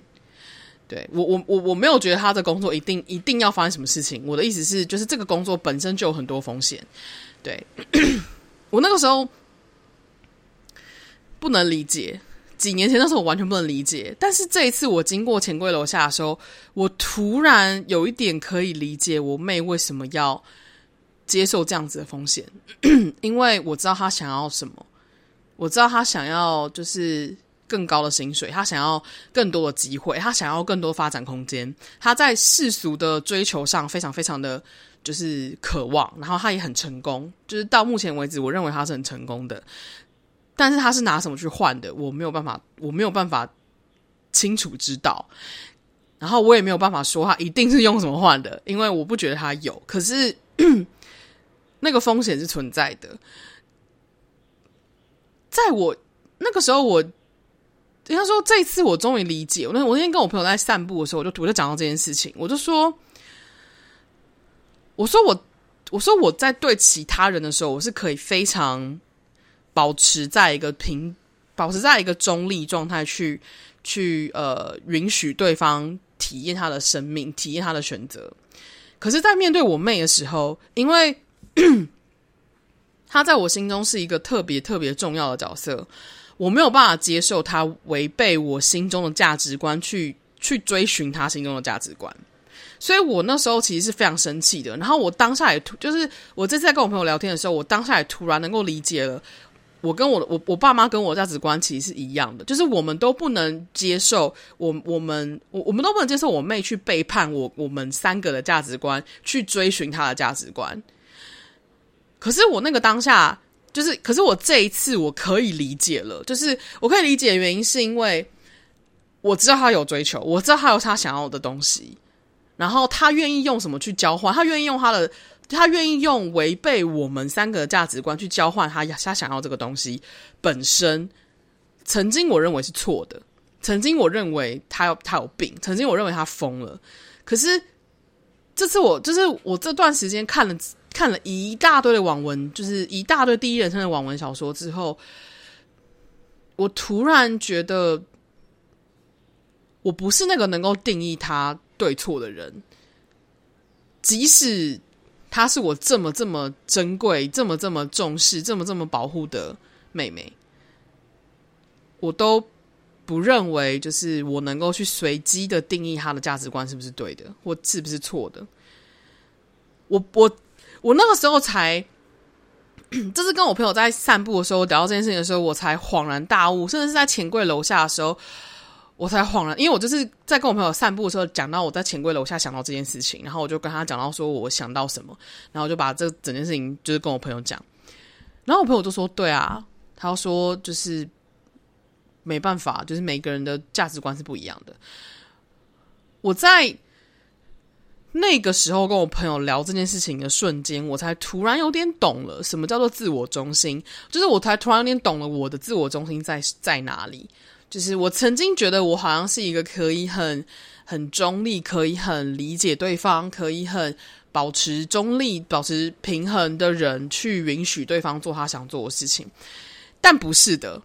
对，我，我，我我没有觉得她的工作一定一定要发生什么事情。我的意思是，就是这个工作本身就有很多风险。对，我那个时候不能理解。几年前那时候我完全不能理解，但是这一次我经过钱柜楼下的时候，我突然有一点可以理解我妹为什么要接受这样子的风险，因为我知道她想要什么，我知道她想要就是更高的薪水，她想要更多的机会，她想要更多发展空间，她在世俗的追求上非常非常的就是渴望，然后她也很成功，就是到目前为止，我认为她是很成功的。但是他是拿什么去换的？我没有办法，我没有办法清楚知道。然后我也没有办法说他一定是用什么换的，因为我不觉得他有。可是 那个风险是存在的。在我那个时候我，我应该说这一次我终于理解。我那我那天跟我朋友在散步的时候，我就我就讲到这件事情，我就说，我说我我说我在对其他人的时候，我是可以非常。保持在一个平，保持在一个中立状态，去去呃允许对方体验他的生命，体验他的选择。可是，在面对我妹的时候，因为 她在我心中是一个特别特别重要的角色，我没有办法接受她违背我心中的价值观，去去追寻她心中的价值观。所以我那时候其实是非常生气的。然后我当下也突，就是我这次在跟我朋友聊天的时候，我当下也突然能够理解了。我跟我我我爸妈跟我价值观其实是一样的，就是我们都不能接受我我们我我们都不能接受我妹去背叛我我们三个的价值观，去追寻她的价值观。可是我那个当下，就是可是我这一次我可以理解了，就是我可以理解原因是因为我知道他有追求，我知道他有他想要的东西，然后他愿意用什么去交换，他愿意用他的。他愿意用违背我们三个价值观去交换他他想要这个东西本身，曾经我认为是错的，曾经我认为他有他有病，曾经我认为他疯了。可是这次我就是我这段时间看了看了一大堆的网文，就是一大堆第一人称的网文小说之后，我突然觉得我不是那个能够定义他对错的人，即使。她是我这么这么珍贵、这么这么重视、这么这么保护的妹妹，我都不认为就是我能够去随机的定义她的价值观是不是对的，或是不是错的。我我我那个时候才，这是跟我朋友在散步的时候聊到这件事情的时候，我才恍然大悟，甚至是在钱柜楼下的时候，我才恍然，因为我就是在跟我朋友散步的时候，讲到我在钱柜楼下想到这件事情，然后我就跟他讲到说我想到什么，然后我就把这整件事情就是跟我朋友讲，然后我朋友就说：“对啊，他说就是没办法，就是每个人的价值观是不一样的。”我在那个时候跟我朋友聊这件事情的瞬间，我才突然有点懂了什么叫做自我中心，就是我才突然有点懂了我的自我中心在在哪里。就是我曾经觉得我好像是一个可以很很中立，可以很理解对方，可以很保持中立、保持平衡的人，去允许对方做他想做的事情。但不是的，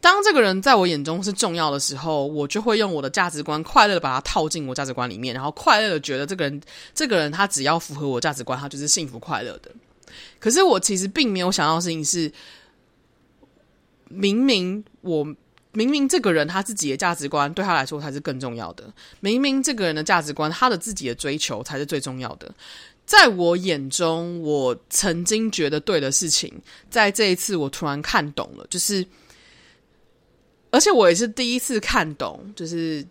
当这个人在我眼中是重要的时候，我就会用我的价值观快乐的把他套进我价值观里面，然后快乐的觉得这个人，这个人他只要符合我价值观，他就是幸福快乐的。可是我其实并没有想到事情是，明明我。明明这个人他自己的价值观对他来说才是更重要的，明明这个人的价值观他的自己的追求才是最重要的。在我眼中，我曾经觉得对的事情，在这一次我突然看懂了，就是，而且我也是第一次看懂，就是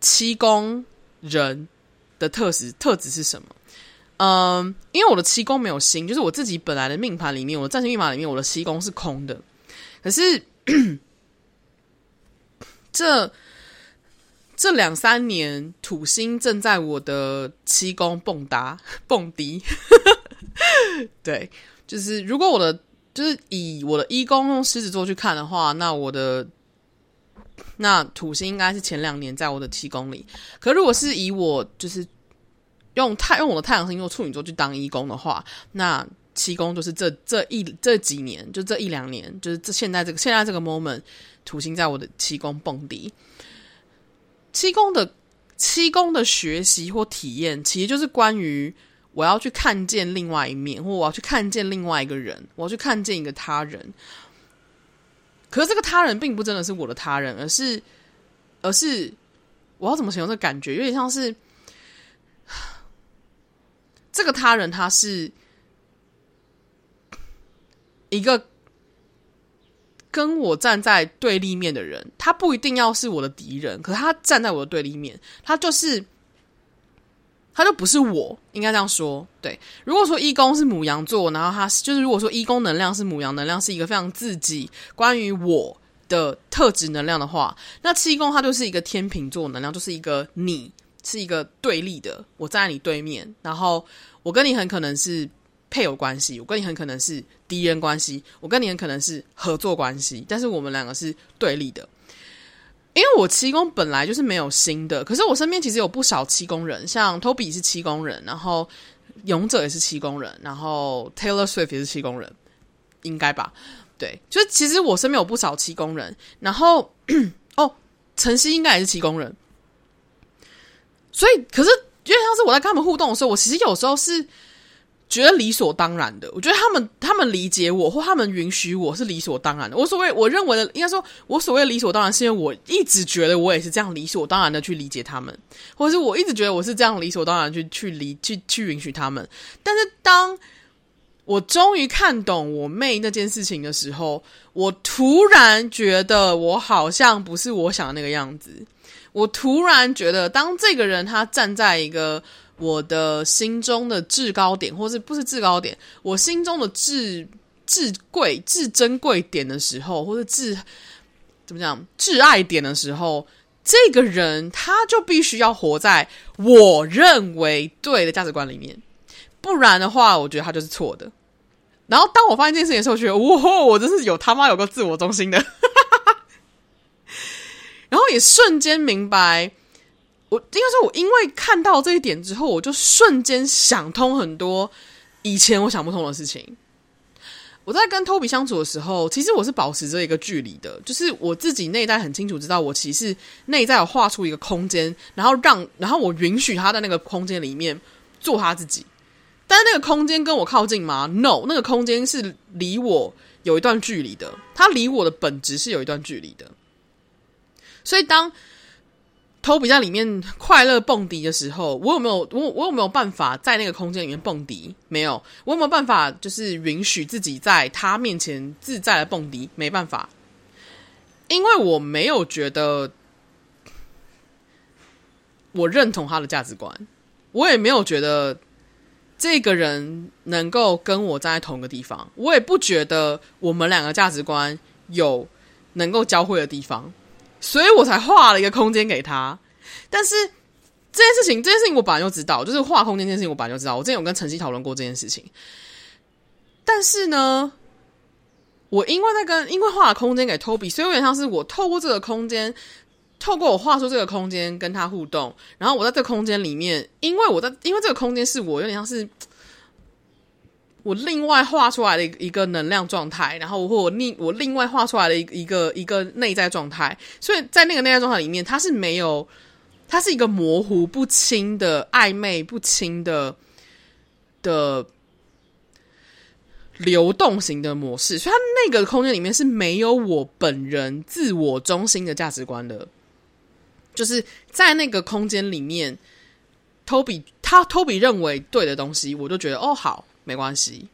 七宫人的特质特质是什么。嗯，因为我的七宫没有星，就是我自己本来的命盘里面，我的占星密码里面，我的七宫是空的，可是。这这两三年，土星正在我的七宫蹦跶 蹦迪。对，就是如果我的就是以我的一宫用狮子座去看的话，那我的那土星应该是前两年在我的七宫里。可如果是以我就是用太用我的太阳星座处女座去当一宫的话，那七宫就是这这一这几年，就这一两年，就是这现在这个现在这个 moment。土星在我的七宫蹦迪，七宫的七宫的学习或体验，其实就是关于我要去看见另外一面，或我要去看见另外一个人，我要去看见一个他人。可是这个他人并不真的是我的他人，而是而是我要怎么形容这感觉？有点像是这个他人，他是一个。跟我站在对立面的人，他不一定要是我的敌人，可是他站在我的对立面，他就是，他就不是我，应该这样说。对，如果说一宫是母羊座，然后他就是如果说一宫能量是母羊能量，是一个非常自己关于我的特质能量的话，那七宫它就是一个天秤座能量，就是一个你是一个对立的，我站在你对面，然后我跟你很可能是。配偶关系，我跟你很可能是敌人关系，我跟你很可能是合作关系，但是我们两个是对立的。因为我七宫本来就是没有星的，可是我身边其实有不少七宫人，像 Toby 是七宫人，然后勇者也是七宫人，然后 Taylor Swift 也是七宫人，应该吧？对，就其实我身边有不少七宫人，然后 哦，晨曦应该也是七宫人，所以可是因为像是我在跟他们互动的时候，我其实有时候是。觉得理所当然的，我觉得他们他们理解我或他们允许我是理所当然的。我所谓我认为的，应该说我所谓理所当然，是因为我一直觉得我也是这样理所当然的去理解他们，或者是我一直觉得我是这样理所当然去去理去去允许他们。但是当我终于看懂我妹那件事情的时候，我突然觉得我好像不是我想的那个样子。我突然觉得，当这个人他站在一个。我的心中的至高点，或是不是至高点，我心中的至至贵、至珍贵点的时候，或者至怎么讲至爱点的时候，这个人他就必须要活在我认为对的价值观里面，不然的话，我觉得他就是错的。然后当我发现这件事情的时候，我觉得哇，我真是有他妈有个自我中心的，然后也瞬间明白。我应该说，我因为看到这一点之后，我就瞬间想通很多以前我想不通的事情。我在跟 Toby 相处的时候，其实我是保持着一个距离的，就是我自己内在很清楚知道，我其实内在有画出一个空间，然后让，然后我允许他在那个空间里面做他自己。但是那个空间跟我靠近吗？No，那个空间是离我有一段距离的，它离我的本质是有一段距离的。所以当 Toby 在里面快乐蹦迪的时候，我有没有我我有没有办法在那个空间里面蹦迪？没有，我有没有办法就是允许自己在他面前自在的蹦迪？没办法，因为我没有觉得我认同他的价值观，我也没有觉得这个人能够跟我站在同一个地方，我也不觉得我们两个价值观有能够交汇的地方，所以我才画了一个空间给他。但是这件事情，这件事情我本来就知道，就是画空间这件事情我本来就知道，我之前有跟晨曦讨论过这件事情。但是呢，我因为在跟因为画了空间给 Toby，所以有点像是我透过这个空间。透过我画出这个空间跟他互动，然后我在这个空间里面，因为我在，因为这个空间是我有点像是我另外画出来的一个能量状态，然后或我另我另外画出来的一个一个内在状态，所以在那个内在状态里面，它是没有，它是一个模糊不清的暧昧不清的的流动型的模式，所以它那个空间里面是没有我本人自我中心的价值观的。就是在那个空间里面，Toby 他 Toby 认为对的东西，我就觉得哦好，没关系。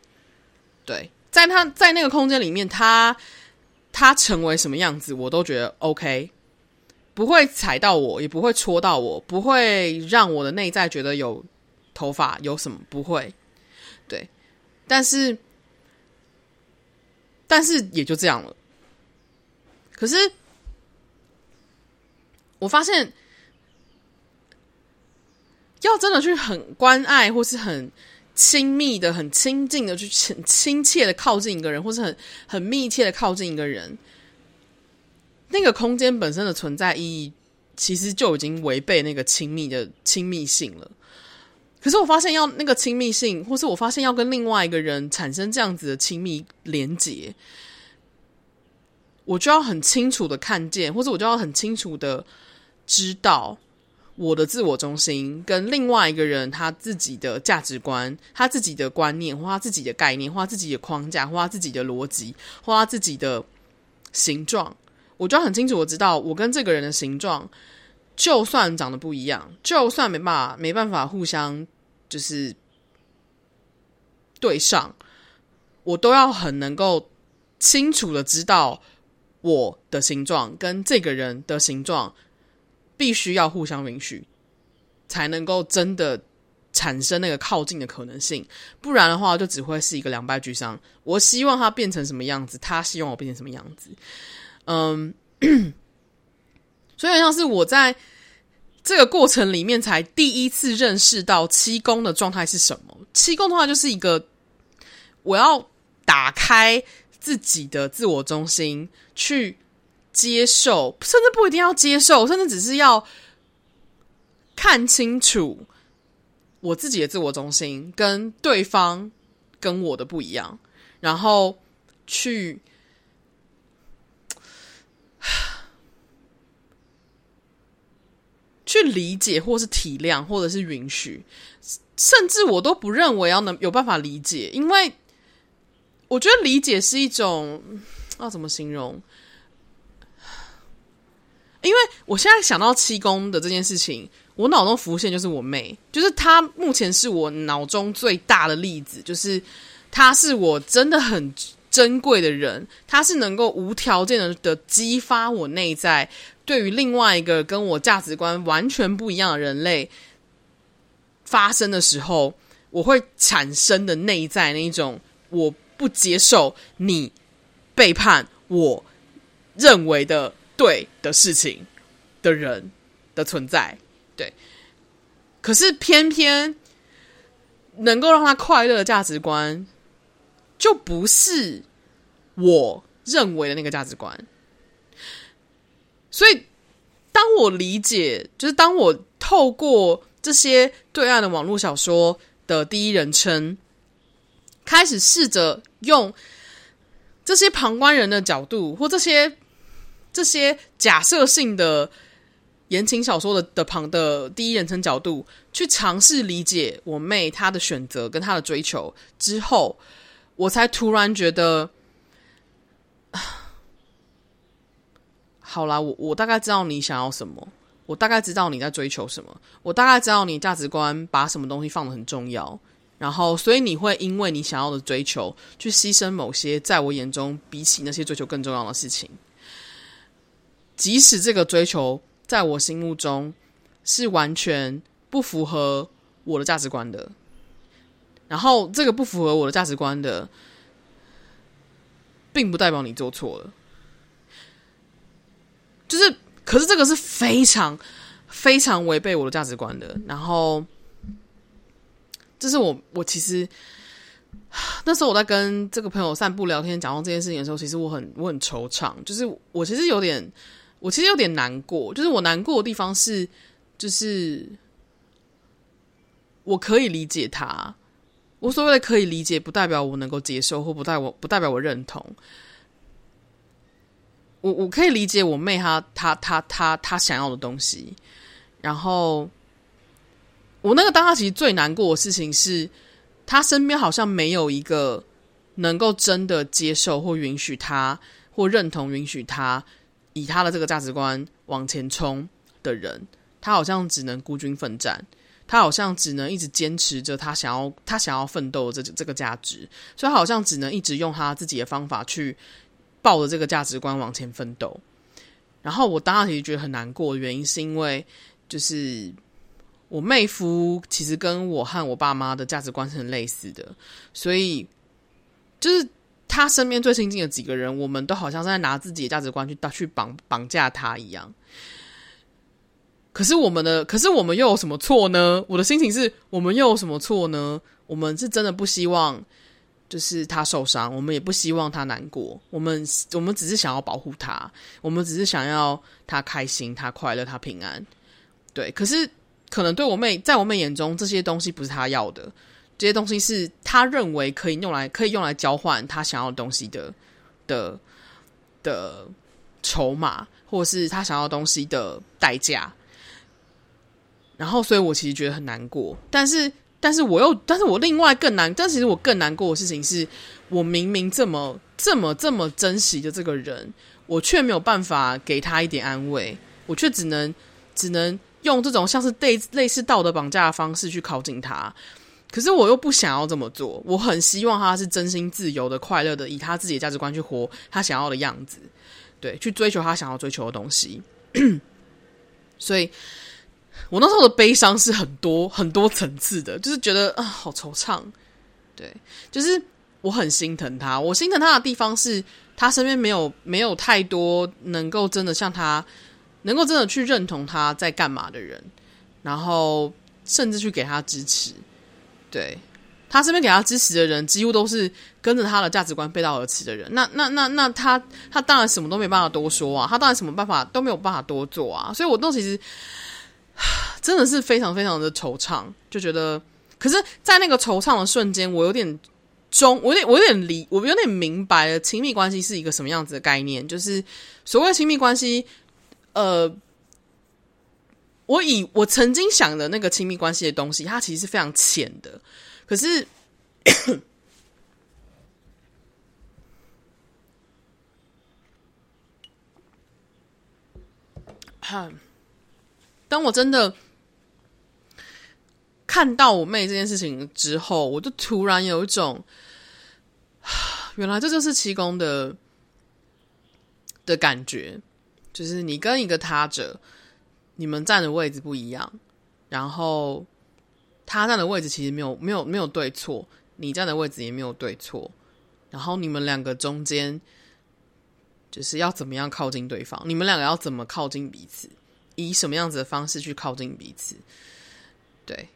对，在他在那个空间里面，他他成为什么样子，我都觉得 OK，不会踩到我，也不会戳到我，不会让我的内在觉得有头发有什么，不会。对，但是但是也就这样了。可是。我发现，要真的去很关爱，或是很亲密的、很亲近的去亲亲切的靠近一个人，或是很很密切的靠近一个人，那个空间本身的存在意义，其实就已经违背那个亲密的亲密性了。可是我发现，要那个亲密性，或是我发现要跟另外一个人产生这样子的亲密连结，我就要很清楚的看见，或者我就要很清楚的。知道我的自我中心跟另外一个人他自己的价值观、他自己的观念或他自己的概念或他自己的框架或他自己的逻辑或他自己的形状，我就很清楚我知道我跟这个人的形状，就算长得不一样，就算没办法没办法互相就是对上，我都要很能够清楚的知道我的形状跟这个人的形状。必须要互相允许，才能够真的产生那个靠近的可能性。不然的话，就只会是一个两败俱伤。我希望他变成什么样子，他希望我变成什么样子。嗯，所以像是我在这个过程里面，才第一次认识到七宫的状态是什么。七宫的话，就是一个我要打开自己的自我中心去。接受，甚至不一定要接受，甚至只是要看清楚我自己的自我中心跟对方跟我的不一样，然后去 去理解，或是体谅，或者是允许，甚至我都不认为要能有办法理解，因为我觉得理解是一种，要怎么形容？因为我现在想到七公的这件事情，我脑中浮现就是我妹，就是她目前是我脑中最大的例子，就是她是我真的很珍贵的人，她是能够无条件的的激发我内在对于另外一个跟我价值观完全不一样的人类发生的时候，我会产生的内在那一种我不接受你背叛我认为的。对的事情的人的存在，对，可是偏偏能够让他快乐的价值观，就不是我认为的那个价值观。所以，当我理解，就是当我透过这些对岸的网络小说的第一人称，开始试着用这些旁观人的角度，或这些。这些假设性的言情小说的的旁的第一人称角度去尝试理解我妹她的选择跟她的追求之后，我才突然觉得，好啦，我我大概知道你想要什么，我大概知道你在追求什么，我大概知道你价值观把什么东西放得很重要，然后所以你会因为你想要的追求去牺牲某些在我眼中比起那些追求更重要的事情。即使这个追求在我心目中是完全不符合我的价值观的。然后这个不符合我的价值观的，并不代表你做错了。就是，可是这个是非常非常违背我的价值观的。然后，这是我我其实那时候我在跟这个朋友散步聊天，讲到这件事情的时候，其实我很我很惆怅，就是我其实有点我其实有点难过。就是我难过的地方是，就是我可以理解他。我所谓的可以理解，不代表我能够接受，或不代我不代表我认同。我我可以理解我妹她她她她她想要的东西，然后我那个当下其实最难过的事情是，她身边好像没有一个能够真的接受或允许她或认同允许她以他的这个价值观往前冲的人，他好像只能孤军奋战。他好像只能一直坚持着他想要他想要奋斗的这这个价值，所以他好像只能一直用他自己的方法去抱着这个价值观往前奋斗。然后我当时其实觉得很难过原因，是因为就是我妹夫其实跟我和我爸妈的价值观是很类似的，所以就是他身边最亲近的几个人，我们都好像是在拿自己的价值观去去绑绑架他一样。可是我们的，可是我们又有什么错呢？我的心情是我们又有什么错呢？我们是真的不希望，就是他受伤，我们也不希望他难过。我们我们只是想要保护他，我们只是想要他开心、他快乐、他平安。对，可是可能对我妹，在我妹眼中，这些东西不是他要的，这些东西是他认为可以用来可以用来交换他想要的东西的的的筹码，或者是他想要的东西的代价。然后，所以我其实觉得很难过，但是，但是我又，但是我另外更难，但其实我更难过的事情是，我明明这么、这么、这么珍惜的这个人，我却没有办法给他一点安慰，我却只能、只能用这种像是类类似道德绑架的方式去靠近他。可是我又不想要这么做，我很希望他是真心、自由的、快乐的，以他自己的价值观去活他想要的样子，对，去追求他想要追求的东西。所以。我那时候的悲伤是很多很多层次的，就是觉得啊，好惆怅。对，就是我很心疼他。我心疼他的地方是他身边没有没有太多能够真的像他，能够真的去认同他在干嘛的人，然后甚至去给他支持。对，他身边给他支持的人，几乎都是跟着他的价值观背道而驰的人。那那那那他他当然什么都没办法多说啊，他当然什么办法都没有办法多做啊。所以我都其实。真的是非常非常的惆怅，就觉得，可是，在那个惆怅的瞬间，我有点中，我有点，我有点理，我有点明白了亲密关系是一个什么样子的概念。就是所谓亲密关系，呃，我以我曾经想的那个亲密关系的东西，它其实是非常浅的。可是，哈。当我真的看到我妹这件事情之后，我就突然有一种，原来这就是七公的的感觉，就是你跟一个他者，你们站的位置不一样，然后他站的位置其实没有没有没有对错，你站的位置也没有对错，然后你们两个中间就是要怎么样靠近对方，你们两个要怎么靠近彼此。以什么样子的方式去靠近彼此？对，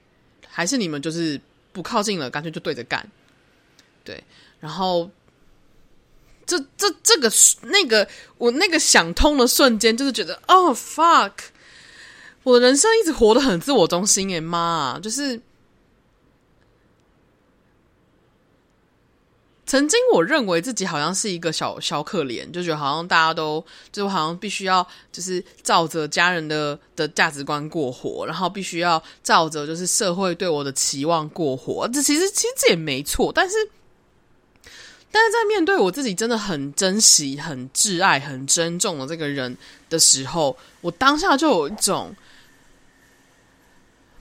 还是你们就是不靠近了，干脆就对着干？对，然后这这这个那个我那个想通的瞬间，就是觉得哦 fuck，我的人生一直活得很自我中心诶，妈，就是。曾经我认为自己好像是一个小小可怜，就觉得好像大家都就好像必须要就是照着家人的的价值观过活，然后必须要照着就是社会对我的期望过活。这其实其实这也没错，但是但是在面对我自己真的很珍惜、很挚爱、很珍重的这个人的时候，我当下就有一种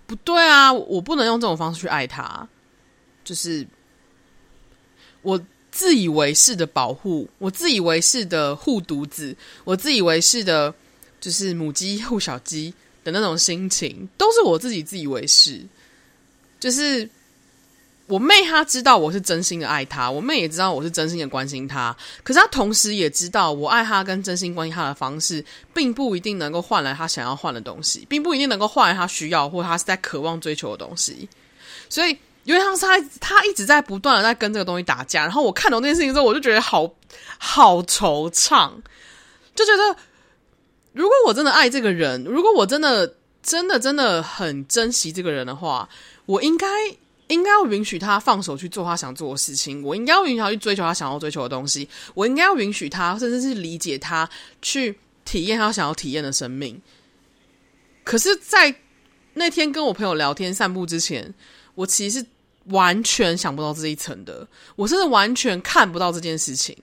不对啊，我不能用这种方式去爱他，就是。我自以为是的保护，我自以为是的护犊子，我自以为是的，就是母鸡护小鸡的那种心情，都是我自己自以为是。就是我妹她知道我是真心的爱她，我妹也知道我是真心的关心她，可是她同时也知道我爱她跟真心关心她的方式，并不一定能够换来她想要换的东西，并不一定能够换来她需要或她是在渴望追求的东西，所以。因为他是他，他一直在不断的在跟这个东西打架，然后我看到那件事情之后，我就觉得好好惆怅，就觉得如果我真的爱这个人，如果我真的真的真的很珍惜这个人的话，我应该应该要允许他放手去做他想做的事情，我应该要允许他去追求他想要追求的东西，我应该要允许他，甚至是理解他去体验他想要体验的生命。可是，在那天跟我朋友聊天散步之前，我其实。完全想不到这一层的，我甚至完全看不到这件事情。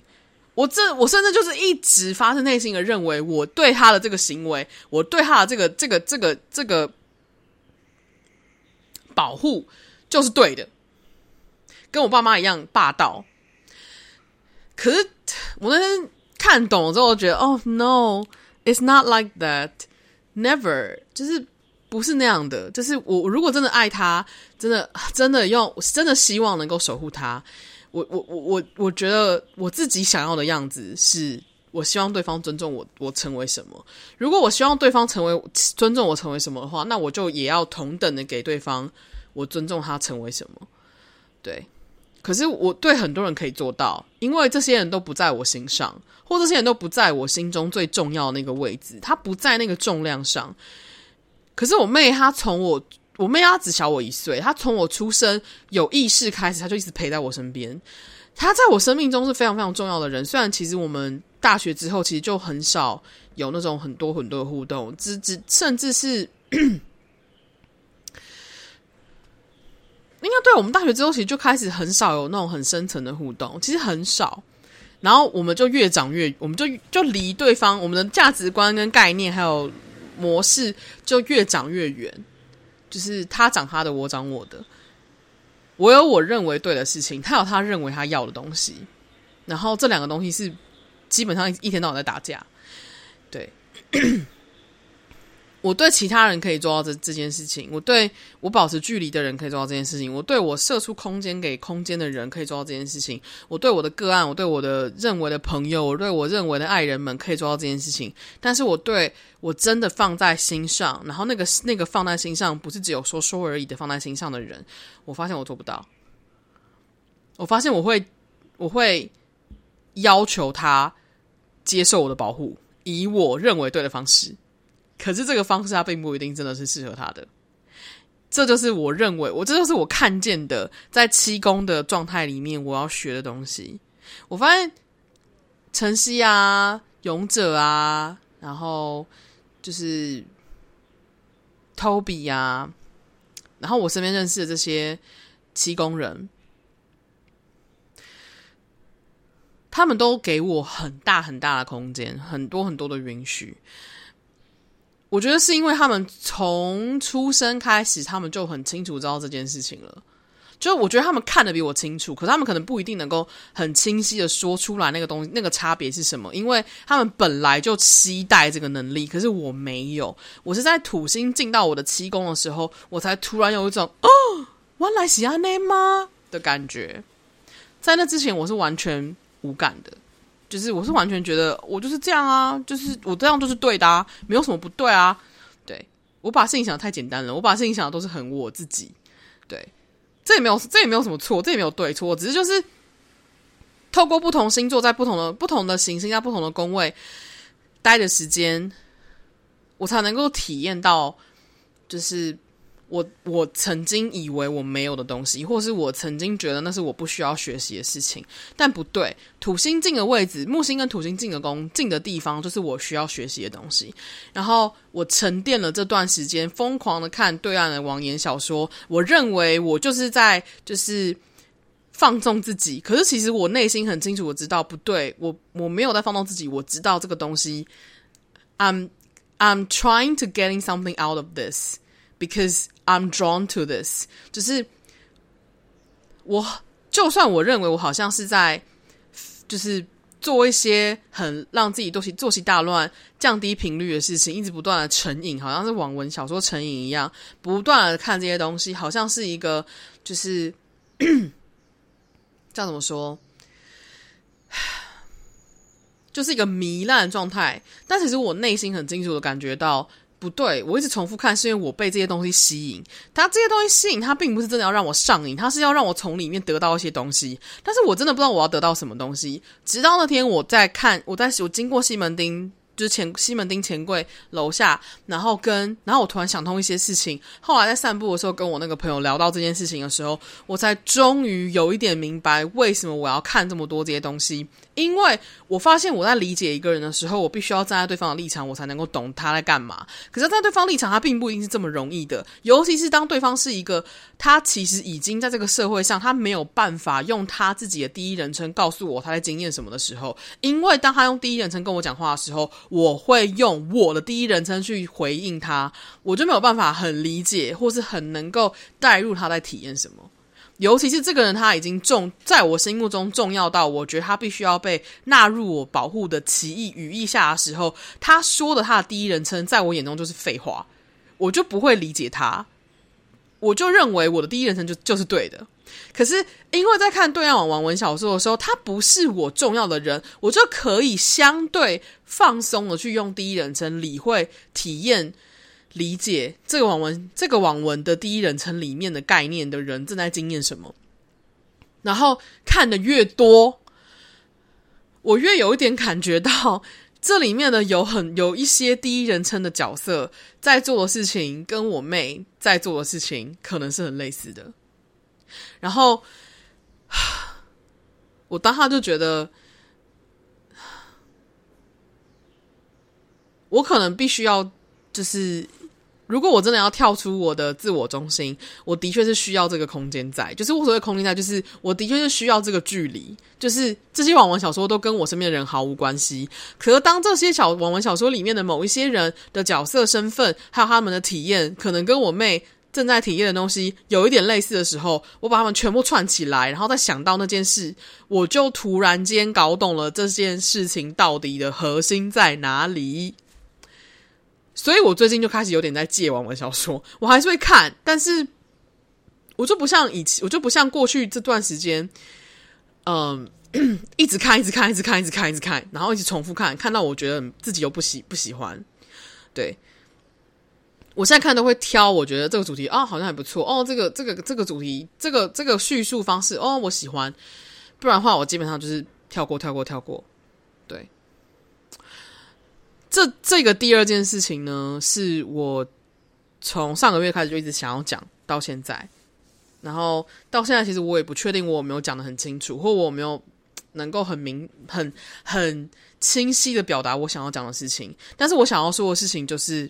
我这，我甚至就是一直发自内心的认为，我对他的这个行为，我对他的这个、这个、这个、这个保护就是对的，跟我爸妈一样霸道。可是我那天看懂了之后，我觉得，哦，no，it's not like that，never，就是。不是那样的，就是我如果真的爱他，真的真的用，真的希望能够守护他。我我我我我觉得我自己想要的样子是，我希望对方尊重我，我成为什么。如果我希望对方成为尊重我成为什么的话，那我就也要同等的给对方，我尊重他成为什么。对，可是我对很多人可以做到，因为这些人都不在我心上，或这些人都不在我心中最重要的那个位置，他不在那个重量上。可是我妹她从我，我妹她只小我一岁，她从我出生有意识开始，她就一直陪在我身边。她在我生命中是非常非常重要的人。虽然其实我们大学之后其实就很少有那种很多很多的互动，只只甚至是，应该对我们大学之后其实就开始很少有那种很深层的互动，其实很少。然后我们就越长越，我们就就离对方，我们的价值观跟概念还有。模式就越长越远，就是他长他的，我长我的。我有我认为对的事情，他有他认为他要的东西，然后这两个东西是基本上一天到晚在打架，对。我对其他人可以做到这这件事情，我对我保持距离的人可以做到这件事情，我对我射出空间给空间的人可以做到这件事情，我对我的个案，我对我的认为的朋友，我对我认为的爱人们可以做到这件事情。但是我对我真的放在心上，然后那个那个放在心上，不是只有说说而已的放在心上的人，我发现我做不到。我发现我会我会要求他接受我的保护，以我认为对的方式。可是这个方式，它并不一定真的是适合他的。这就是我认为，我这就是我看见的，在七宫的状态里面，我要学的东西。我发现晨曦啊、勇者啊，然后就是 Toby 啊，然后我身边认识的这些七宫人，他们都给我很大很大的空间，很多很多的允许。我觉得是因为他们从出生开始，他们就很清楚知道这件事情了。就我觉得他们看得比我清楚，可是他们可能不一定能够很清晰的说出来那个东西，那个差别是什么？因为他们本来就期待这个能力，可是我没有。我是在土星进到我的七宫的时候，我才突然有一种哦，原来是这样吗的感觉。在那之前，我是完全无感的。就是我是完全觉得我就是这样啊，就是我这样就是对的啊，没有什么不对啊。对，我把事情想的太简单了，我把事情想的都是很我自己。对，这也没有这也没有什么错，这也没有对错，只是就是透过不同星座在不同的不同的行星在不同的宫位待的时间，我才能够体验到，就是。我我曾经以为我没有的东西，或是我曾经觉得那是我不需要学习的事情，但不对。土星进的位置，木星跟土星进的宫进的地方，就是我需要学习的东西。然后我沉淀了这段时间，疯狂的看对岸的网言小说。我认为我就是在就是放纵自己，可是其实我内心很清楚，我知道不对，我我没有在放纵自己，我知道这个东西。I'm I'm trying to getting something out of this because I'm drawn to this，就是我就算我认为我好像是在就是做一些很让自己作息作息大乱、降低频率的事情，一直不断的成瘾，好像是网文小说成瘾一样，不断的看这些东西，好像是一个就是 这样怎么说，就是一个糜烂状态。但其实我内心很清楚的感觉到。不对，我一直重复看，是因为我被这些东西吸引。它这些东西吸引，它并不是真的要让我上瘾，它是要让我从里面得到一些东西。但是我真的不知道我要得到什么东西。直到那天，我在看，我在我经过西门町。就是前西门町钱柜楼下，然后跟然后我突然想通一些事情。后来在散步的时候，跟我那个朋友聊到这件事情的时候，我才终于有一点明白为什么我要看这么多这些东西。因为我发现我在理解一个人的时候，我必须要站在对方的立场，我才能够懂他在干嘛。可是站在对方立场，他并不一定是这么容易的。尤其是当对方是一个他其实已经在这个社会上，他没有办法用他自己的第一人称告诉我他在经验什么的时候，因为当他用第一人称跟我讲话的时候，我会用我的第一人称去回应他，我就没有办法很理解，或是很能够带入他在体验什么。尤其是这个人，他已经重在我心目中重要到，我觉得他必须要被纳入我保护的奇异语义下的时候，他说的他的第一人称，在我眼中就是废话，我就不会理解他，我就认为我的第一人称就就是对的。可是，因为在看对岸网网文小说的时候，他不是我重要的人，我就可以相对放松的去用第一人称理会、体验、理解这个网文、这个网文的第一人称里面的概念的人正在经验什么。然后看得越多，我越有一点感觉到，这里面的有很有一些第一人称的角色在做的事情，跟我妹在做的事情可能是很类似的。然后，我当下就觉得，我可能必须要，就是如果我真的要跳出我的自我中心，我的确是需要这个空间在，就是我所谓空间在，就是我的确是需要这个距离，就是这些网文小说都跟我身边的人毫无关系。可是当这些小网文小说里面的某一些人的角色身份，还有他们的体验，可能跟我妹。正在体验的东西有一点类似的时候，我把它们全部串起来，然后再想到那件事，我就突然间搞懂了这件事情到底的核心在哪里。所以我最近就开始有点在戒网文小说，我还是会看，但是我就不像以前，我就不像过去这段时间，嗯，一直看，一直看，一直看，一直看，一直看，然后一直重复看，看到我觉得自己又不喜不喜欢，对。我现在看都会挑，我觉得这个主题啊、哦、好像还不错哦，这个这个这个主题，这个这个叙述方式哦，我喜欢。不然的话，我基本上就是跳过跳过跳过。对，这这个第二件事情呢，是我从上个月开始就一直想要讲到现在，然后到现在其实我也不确定我有没有讲得很清楚，或我没有能够很明很很清晰的表达我想要讲的事情。但是我想要说的事情就是。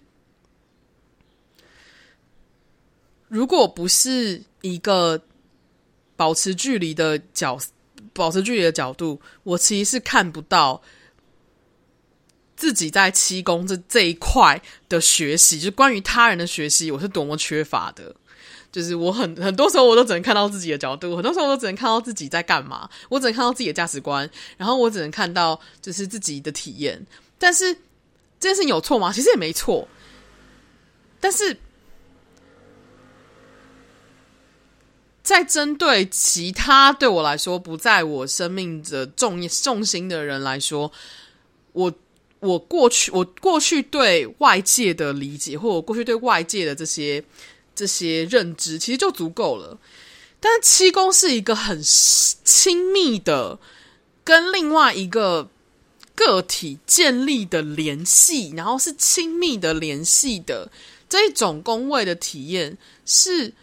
如果不是一个保持距离的角，保持距离的角度，我其实是看不到自己在七宫这这一块的学习，就关于他人的学习，我是多么缺乏的。就是我很 很多时候，我都只能看到自己的角度，很多时候我都只能看到自己在干嘛，我只能看到自己的价值观，然后我只能看到就是自己的体验。但是这件事情有错吗？其实也没错，但是。在针对其他对我来说不在我生命的重重心的人来说，我我过去我过去对外界的理解，或我过去对外界的这些这些认知，其实就足够了。但是七宫是一个很亲密的跟另外一个个体建立的联系，然后是亲密的联系的这一种宫位的体验是。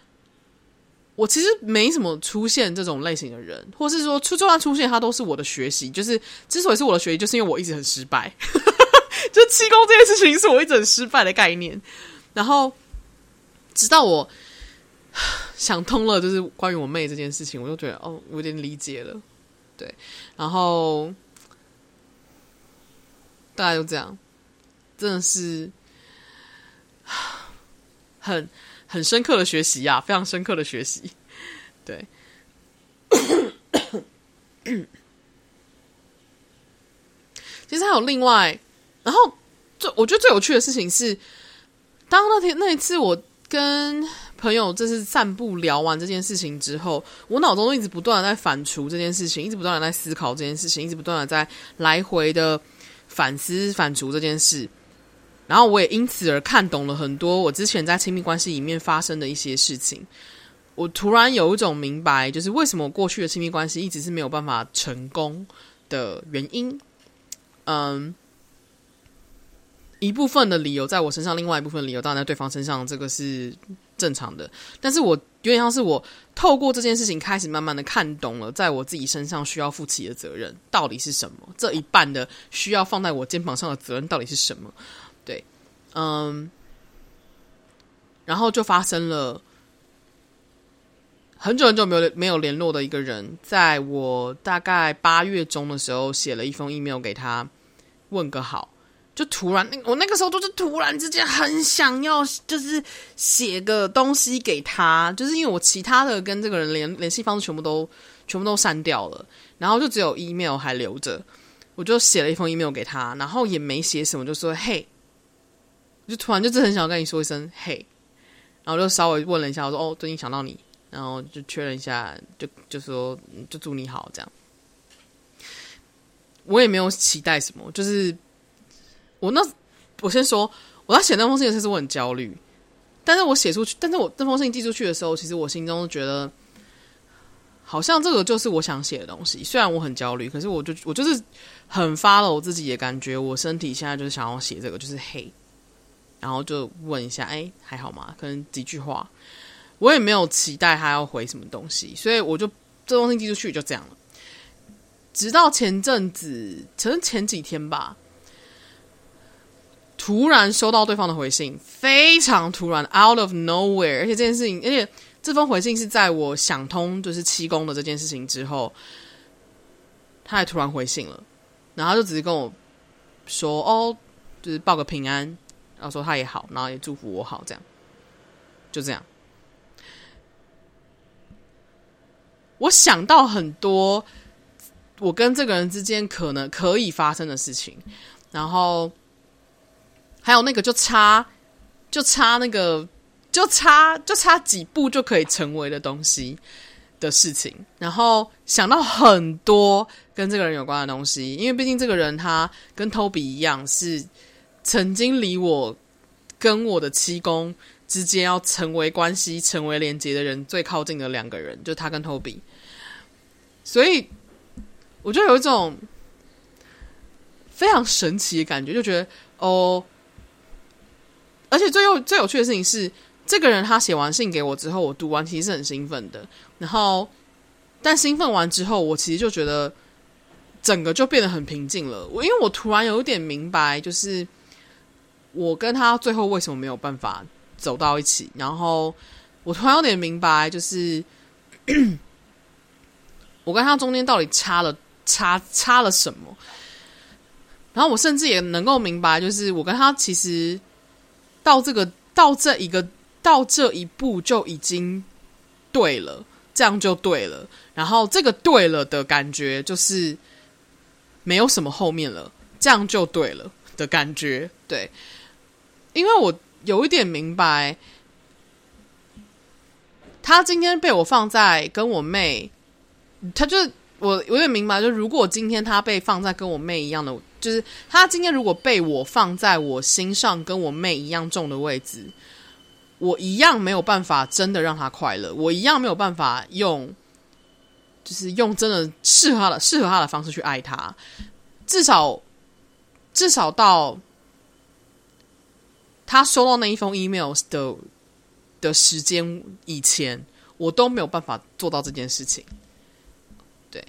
我其实没什么出现这种类型的人，或是说出就算出现，他都是我的学习。就是之所以是我的学习，就是因为我一直很失败。就气功这件事情是我一直很失败的概念。然后直到我想通了，就是关于我妹这件事情，我就觉得哦，我有点理解了。对，然后大概就这样，真的是 很。很深刻的学习呀、啊，非常深刻的学习。对，其实还有另外，然后最我觉得最有趣的事情是，当那天那一次我跟朋友就是散步聊完这件事情之后，我脑中一直不断的在反刍这件事情，一直不断的在思考这件事情，一直不断的在来回的反思反刍这件事。然后我也因此而看懂了很多我之前在亲密关系里面发生的一些事情。我突然有一种明白，就是为什么过去的亲密关系一直是没有办法成功的原因。嗯，一部分的理由在我身上，另外一部分理由当然在对方身上，这个是正常的。但是我有点像是我透过这件事情开始慢慢的看懂了，在我自己身上需要负起的责任到底是什么？这一半的需要放在我肩膀上的责任到底是什么？嗯，然后就发生了。很久很久没有没有联络的一个人，在我大概八月中的时候写了一封 email 给他，问个好。就突然，我那个时候就是突然之间很想要，就是写个东西给他，就是因为我其他的跟这个人联联系方式全部都全部都删掉了，然后就只有 email 还留着。我就写了一封 email 给他，然后也没写什么，就说嘿，就突然就是很想跟你说一声嘿，然后就稍微问了一下，我说哦，最近想到你。然后就确认一下，就就说就祝你好这样。我也没有期待什么，就是我那我先说，我在写那封信的时候，我很焦虑。但是我写出去，但是我这封信寄出去的时候，其实我心中觉得，好像这个就是我想写的东西。虽然我很焦虑，可是我就我就是很发了我自己的感觉，我身体现在就是想要写这个，就是嘿，然后就问一下，哎，还好吗？可能几句话。我也没有期待他要回什么东西，所以我就这东西寄出去就这样了。直到前阵子，可能前几天吧，突然收到对方的回信，非常突然，out of nowhere。而且这件事情，而且这封回信是在我想通就是七公的这件事情之后，他还突然回信了，然后就直接跟我说：“哦，就是报个平安，然后说他也好，然后也祝福我好，这样，就这样。”我想到很多我跟这个人之间可能可以发生的事情，然后还有那个就差就差那个就差就差几步就可以成为的东西的事情，然后想到很多跟这个人有关的东西，因为毕竟这个人他跟 Toby 一样，是曾经离我跟我的七公之间要成为关系、成为连结的人最靠近的两个人，就他跟 Toby。所以，我就有一种非常神奇的感觉，就觉得哦，而且最有最有趣的事情是，这个人他写完信给我之后，我读完其实是很兴奋的。然后，但兴奋完之后，我其实就觉得整个就变得很平静了。我因为我突然有点明白，就是我跟他最后为什么没有办法走到一起。然后，我突然有点明白，就是。我跟他中间到底差了差差了什么？然后我甚至也能够明白，就是我跟他其实到这个到这一个到这一步就已经对了，这样就对了。然后这个对了的感觉就是没有什么后面了，这样就对了的感觉。对，因为我有一点明白，他今天被我放在跟我妹。他就我我有点明白，就如果今天他被放在跟我妹一样的，就是他今天如果被我放在我心上跟我妹一样重的位置，我一样没有办法真的让他快乐，我一样没有办法用，就是用真的适合他的适合他的方式去爱他，至少至少到他收到那一封 emails 的的时间以前，我都没有办法做到这件事情。对。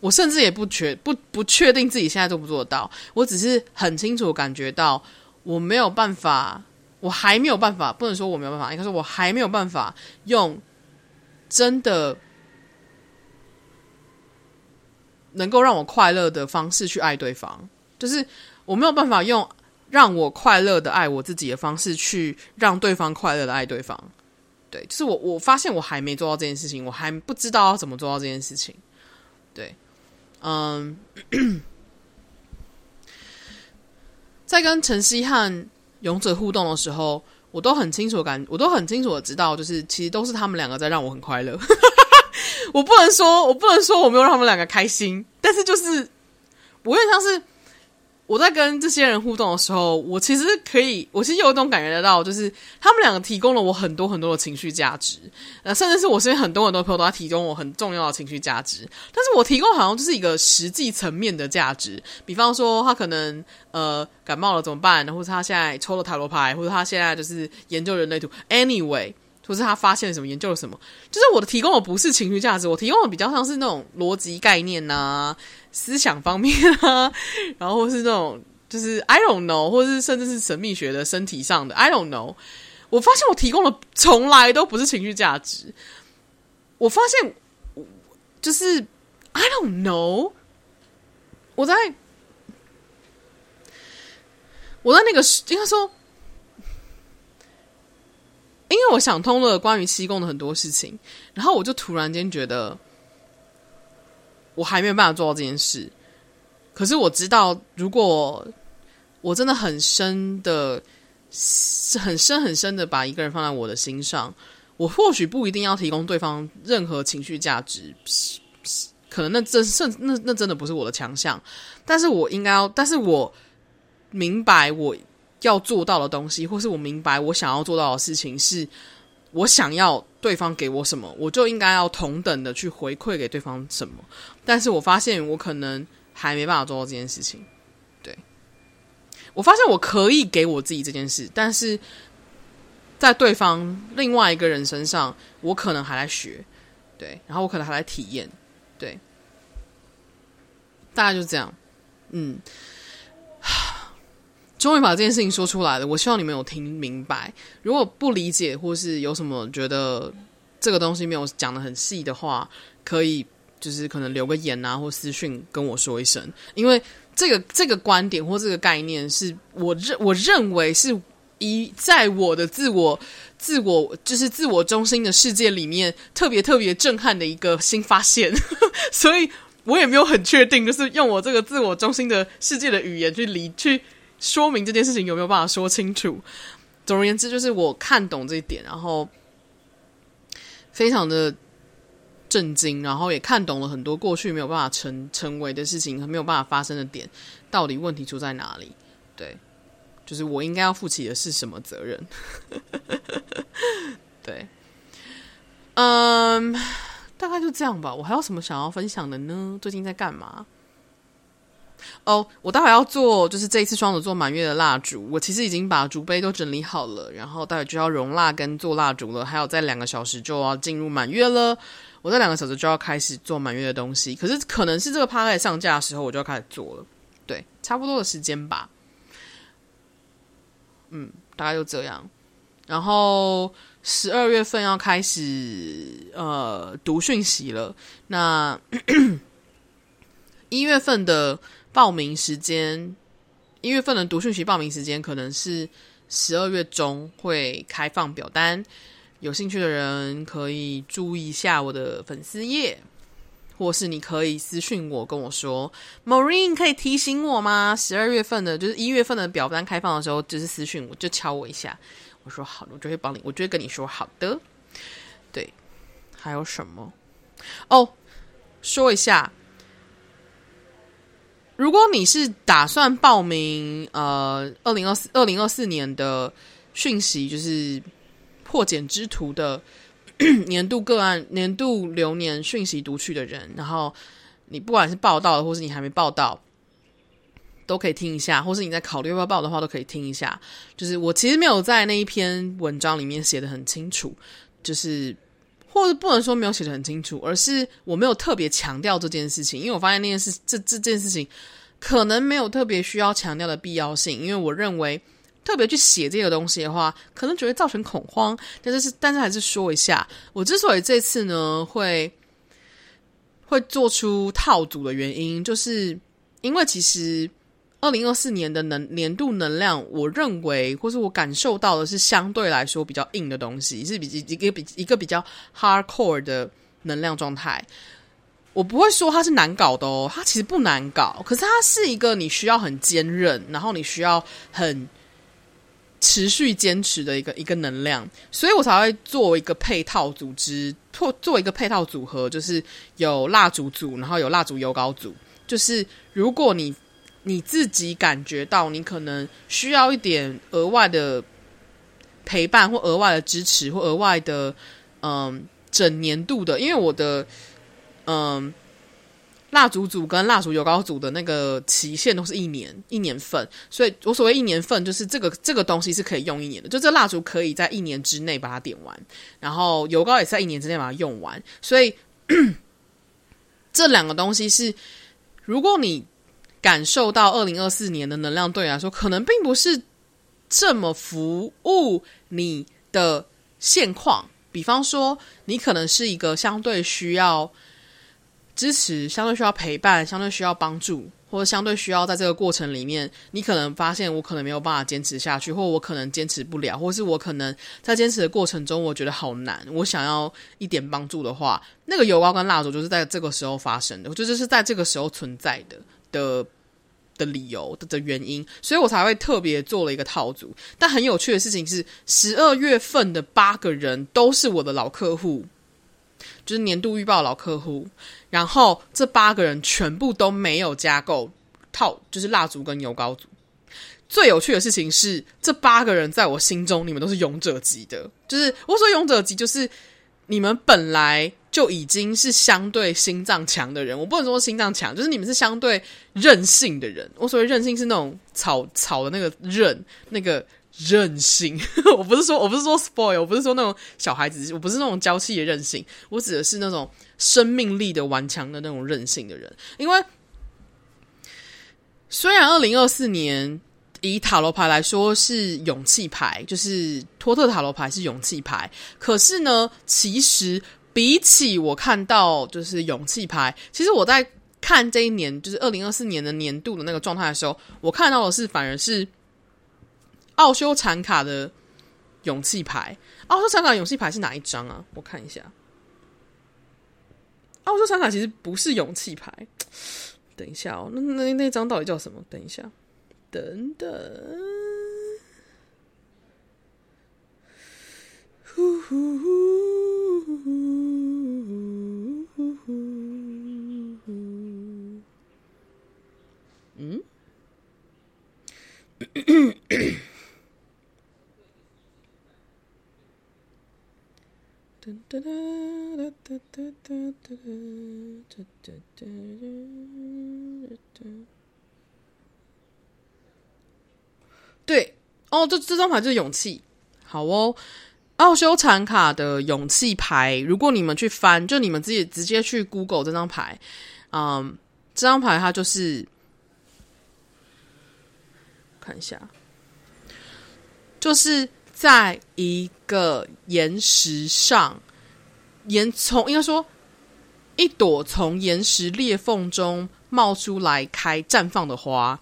我甚至也不确不不确定自己现在做不做得到，我只是很清楚感觉到我没有办法，我还没有办法，不能说我没有办法，应该说我还没有办法用真的能够让我快乐的方式去爱对方，就是我没有办法用让我快乐的爱我自己的方式去让对方快乐的爱对方。对，就是我我发现我还没做到这件事情，我还不知道要怎么做到这件事情。对。嗯，在跟晨曦和勇者互动的时候，我都很清楚感，我都很清楚的知道，就是其实都是他们两个在让我很快乐。我不能说，我不能说我没有让他们两个开心，但是就是我有点像是。我在跟这些人互动的时候，我其实可以，我其实有一种感觉得到，就是他们两个提供了我很多很多的情绪价值，呃，甚至是我身边很多很多朋友都在提供我很重要的情绪价值，但是我提供好像就是一个实际层面的价值，比方说他可能呃感冒了怎么办，或者他现在抽了塔罗牌，或者他现在就是研究人类图，anyway。不是他发现了什么，研究了什么，就是我的提供的不是情绪价值，我提供的比较像是那种逻辑概念呐、啊、思想方面啊，然后是那种就是 I don't know，或者是甚至是神秘学的身体上的 I don't know。我发现我提供的从来都不是情绪价值，我发现就是 I don't know，我在我在那个应该说。因为我想通了关于七宫的很多事情，然后我就突然间觉得，我还没有办法做到这件事。可是我知道，如果我真的很深的、很深很深的把一个人放在我的心上，我或许不一定要提供对方任何情绪价值，可能那真甚那那真的不是我的强项。但是我应该要，但是我明白我。要做到的东西，或是我明白我想要做到的事情，是我想要对方给我什么，我就应该要同等的去回馈给对方什么。但是我发现我可能还没办法做到这件事情。对，我发现我可以给我自己这件事，但是在对方另外一个人身上，我可能还在学。对，然后我可能还在体验。对，大概就这样。嗯。终于把这件事情说出来了，我希望你们有听明白。如果不理解或是有什么觉得这个东西没有讲得很细的话，可以就是可能留个言啊，或私讯跟我说一声。因为这个这个观点或这个概念是我认我认为是一在我的自我自我就是自我中心的世界里面特别特别震撼的一个新发现，所以我也没有很确定，就是用我这个自我中心的世界的语言去理去。说明这件事情有没有办法说清楚？总而言之，就是我看懂这一点，然后非常的震惊，然后也看懂了很多过去没有办法成成为的事情，和没有办法发生的点，到底问题出在哪里？对，就是我应该要负起的是什么责任？对，嗯，大概就这样吧。我还有什么想要分享的呢？最近在干嘛？哦我待会要做，就是这一次双子座满月的蜡烛。我其实已经把烛杯都整理好了，然后待会就要熔蜡跟做蜡烛了。还有在两个小时就要进入满月了，我在两个小时就要开始做满月的东西。可是可能是这个 podcast 上架的时候，我就要开始做了。对，差不多的时间吧。嗯，大概就这样。然后十二月份要开始呃读讯息了。那 一月份的。报名时间，一月份的读讯息报名时间可能是十二月中会开放表单，有兴趣的人可以注意一下我的粉丝页，或是你可以私讯我跟我说，Maureen 可以提醒我吗？十二月份的，就是一月份的表单开放的时候，就是私讯我，就敲我一下，我说好，我就会帮你，我就会跟你说好的。对，还有什么？哦，说一下。如果你是打算报名，呃，二零二四二零二四年的讯息，就是破茧之徒的 年度个案、年度流年讯息读取的人，然后你不管是报到的，或是你还没报到，都可以听一下，或是你在考虑要不要报的话，都可以听一下。就是我其实没有在那一篇文章里面写的很清楚，就是或者不能说没有写的很清楚，而是我没有特别强调这件事情，因为我发现那件事这这件事情。可能没有特别需要强调的必要性，因为我认为特别去写这个东西的话，可能只会造成恐慌。但是是，但是还是说一下，我之所以这次呢会会做出套组的原因，就是因为其实二零二四年的能年度能量，我认为或是我感受到的是相对来说比较硬的东西，是比一个比一个比较 hardcore 的能量状态。我不会说它是难搞的哦，它其实不难搞，可是它是一个你需要很坚韧，然后你需要很持续坚持的一个一个能量，所以我才会做一个配套组织，做做一个配套组合，就是有蜡烛组，然后有蜡烛油膏组，就是如果你你自己感觉到你可能需要一点额外的陪伴，或额外的支持，或额外的嗯整年度的，因为我的。嗯，蜡烛组跟蜡烛油膏组的那个期限都是一年一年份，所以我所谓一年份就是这个这个东西是可以用一年的，就这蜡烛可以在一年之内把它点完，然后油膏也在一年之内把它用完，所以 这两个东西是，如果你感受到二零二四年的能量对你来说可能并不是这么服务你的现况，比方说你可能是一个相对需要。支持相对需要陪伴，相对需要帮助，或者相对需要在这个过程里面，你可能发现我可能没有办法坚持下去，或我可能坚持不了，或是我可能在坚持的过程中，我觉得好难，我想要一点帮助的话，那个油膏跟蜡烛就是在这个时候发生的，就是是在这个时候存在的的的理由的的原因，所以我才会特别做了一个套组。但很有趣的事情是，十二月份的八个人都是我的老客户。就是年度预报老客户，然后这八个人全部都没有加购套，就是蜡烛跟油膏组。最有趣的事情是，这八个人在我心中，你们都是勇者级的。就是我说勇者级，就是你们本来就已经是相对心脏强的人。我不能说心脏强，就是你们是相对任性的人。我所谓任性是那种草草的那个韧，那个。韧性，我不是说，我不是说 spoil，我不是说那种小孩子，我不是那种娇气的任性，我指的是那种生命力的顽强的那种任性的人。因为虽然二零二四年以塔罗牌来说是勇气牌，就是托特塔罗牌是勇气牌，可是呢，其实比起我看到就是勇气牌，其实我在看这一年就是二零二四年的年度的那个状态的时候，我看到的是反而是。奥修禅卡的勇气牌，奥修禅卡勇气牌是哪一张啊？我看一下。奥修禅卡其实不是勇气牌，等一下哦，那那那张到底叫什么？等一下，等等。呼呼呼呼呼呼嗯。对哦，这这张牌就是勇气。好哦，奥修禅卡的勇气牌，如果你们去翻，就你们自己直接去 Google 这张牌，嗯，这张牌它就是看一下，就是。在一个岩石上，岩从应该说一朵从岩石裂缝中冒出来开绽放的花。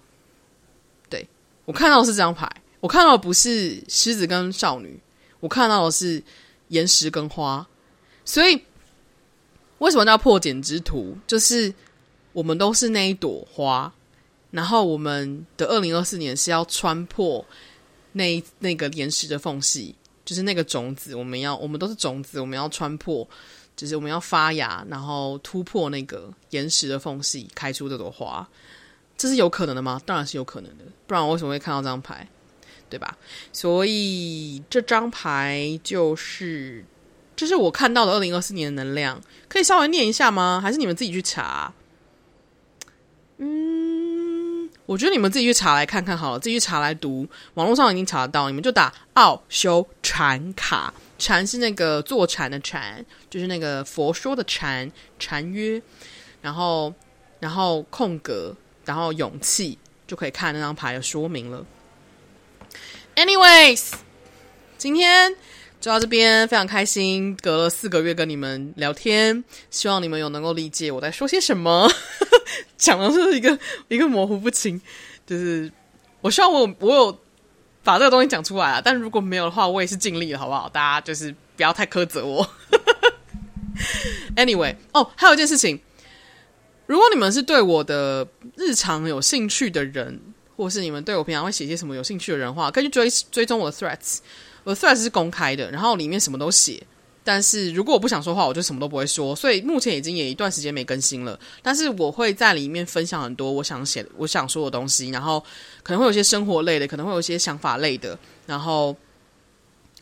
我看到的是这张牌，我看到的不是狮子跟少女，我看到的是岩石跟花。所以为什么叫破茧之徒？就是我们都是那一朵花，然后我们的二零二四年是要穿破。那那个岩石的缝隙，就是那个种子，我们要，我们都是种子，我们要穿破，就是我们要发芽，然后突破那个岩石的缝隙，开出这朵花，这是有可能的吗？当然是有可能的，不然我为什么会看到这张牌，对吧？所以这张牌就是，这、就是我看到的二零二四年的能量，可以稍微念一下吗？还是你们自己去查？嗯。我觉得你们自己去查来看看好了，自己去查来读，网络上已经查得到，你们就打奥修禅卡，禅是那个坐禅的禅，就是那个佛说的禅，禅约，然后然后空格，然后勇气，就可以看那张牌的说明了。Anyways，今天就到这边，非常开心，隔了四个月跟你们聊天，希望你们有能够理解我在说些什么。讲的是一个一个模糊不清，就是我希望我我有把这个东西讲出来啊，但如果没有的话，我也是尽力了，好不好？大家就是不要太苛责我。Anyway，哦，还有一件事情，如果你们是对我的日常有兴趣的人，或是你们对我平常会写些什么有兴趣的人的话，可以去追追踪我的 Threads。我的 Threads 是公开的，然后里面什么都写。但是如果我不想说话，我就什么都不会说。所以目前已经也一段时间没更新了。但是我会在里面分享很多我想写、我想说的东西，然后可能会有些生活类的，可能会有些想法类的，然后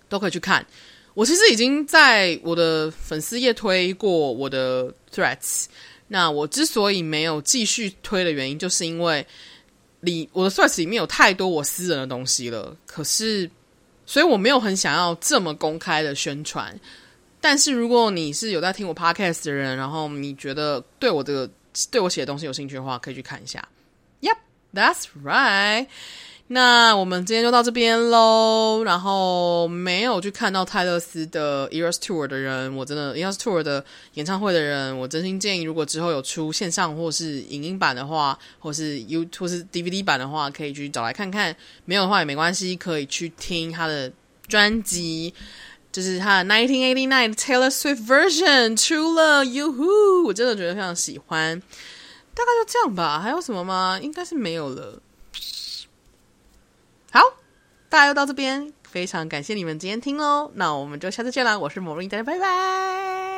都可以去看。我其实已经在我的粉丝页推过我的 Threads。那我之所以没有继续推的原因，就是因为里我的 Threads 里面有太多我私人的东西了。可是，所以我没有很想要这么公开的宣传。但是如果你是有在听我 podcast 的人，然后你觉得对我的对我写的东西有兴趣的话，可以去看一下。Yep, that's right. 那我们今天就到这边喽。然后没有去看到泰勒斯的 Eras Tour 的人，我真的 Eras Tour 的演唱会的人，我真心建议，如果之后有出线上或是影音版的话，或是 U 或是 DVD 版的话，可以去找来看看。没有的话也没关系，可以去听他的专辑。就是他的1989 Taylor Swift version 出了，Yoo-hoo，我真的觉得非常喜欢。大概就这样吧，还有什么吗？应该是没有了。好，大家又到这边，非常感谢你们今天听喽。那我们就下次见啦，我是魔力大家拜拜。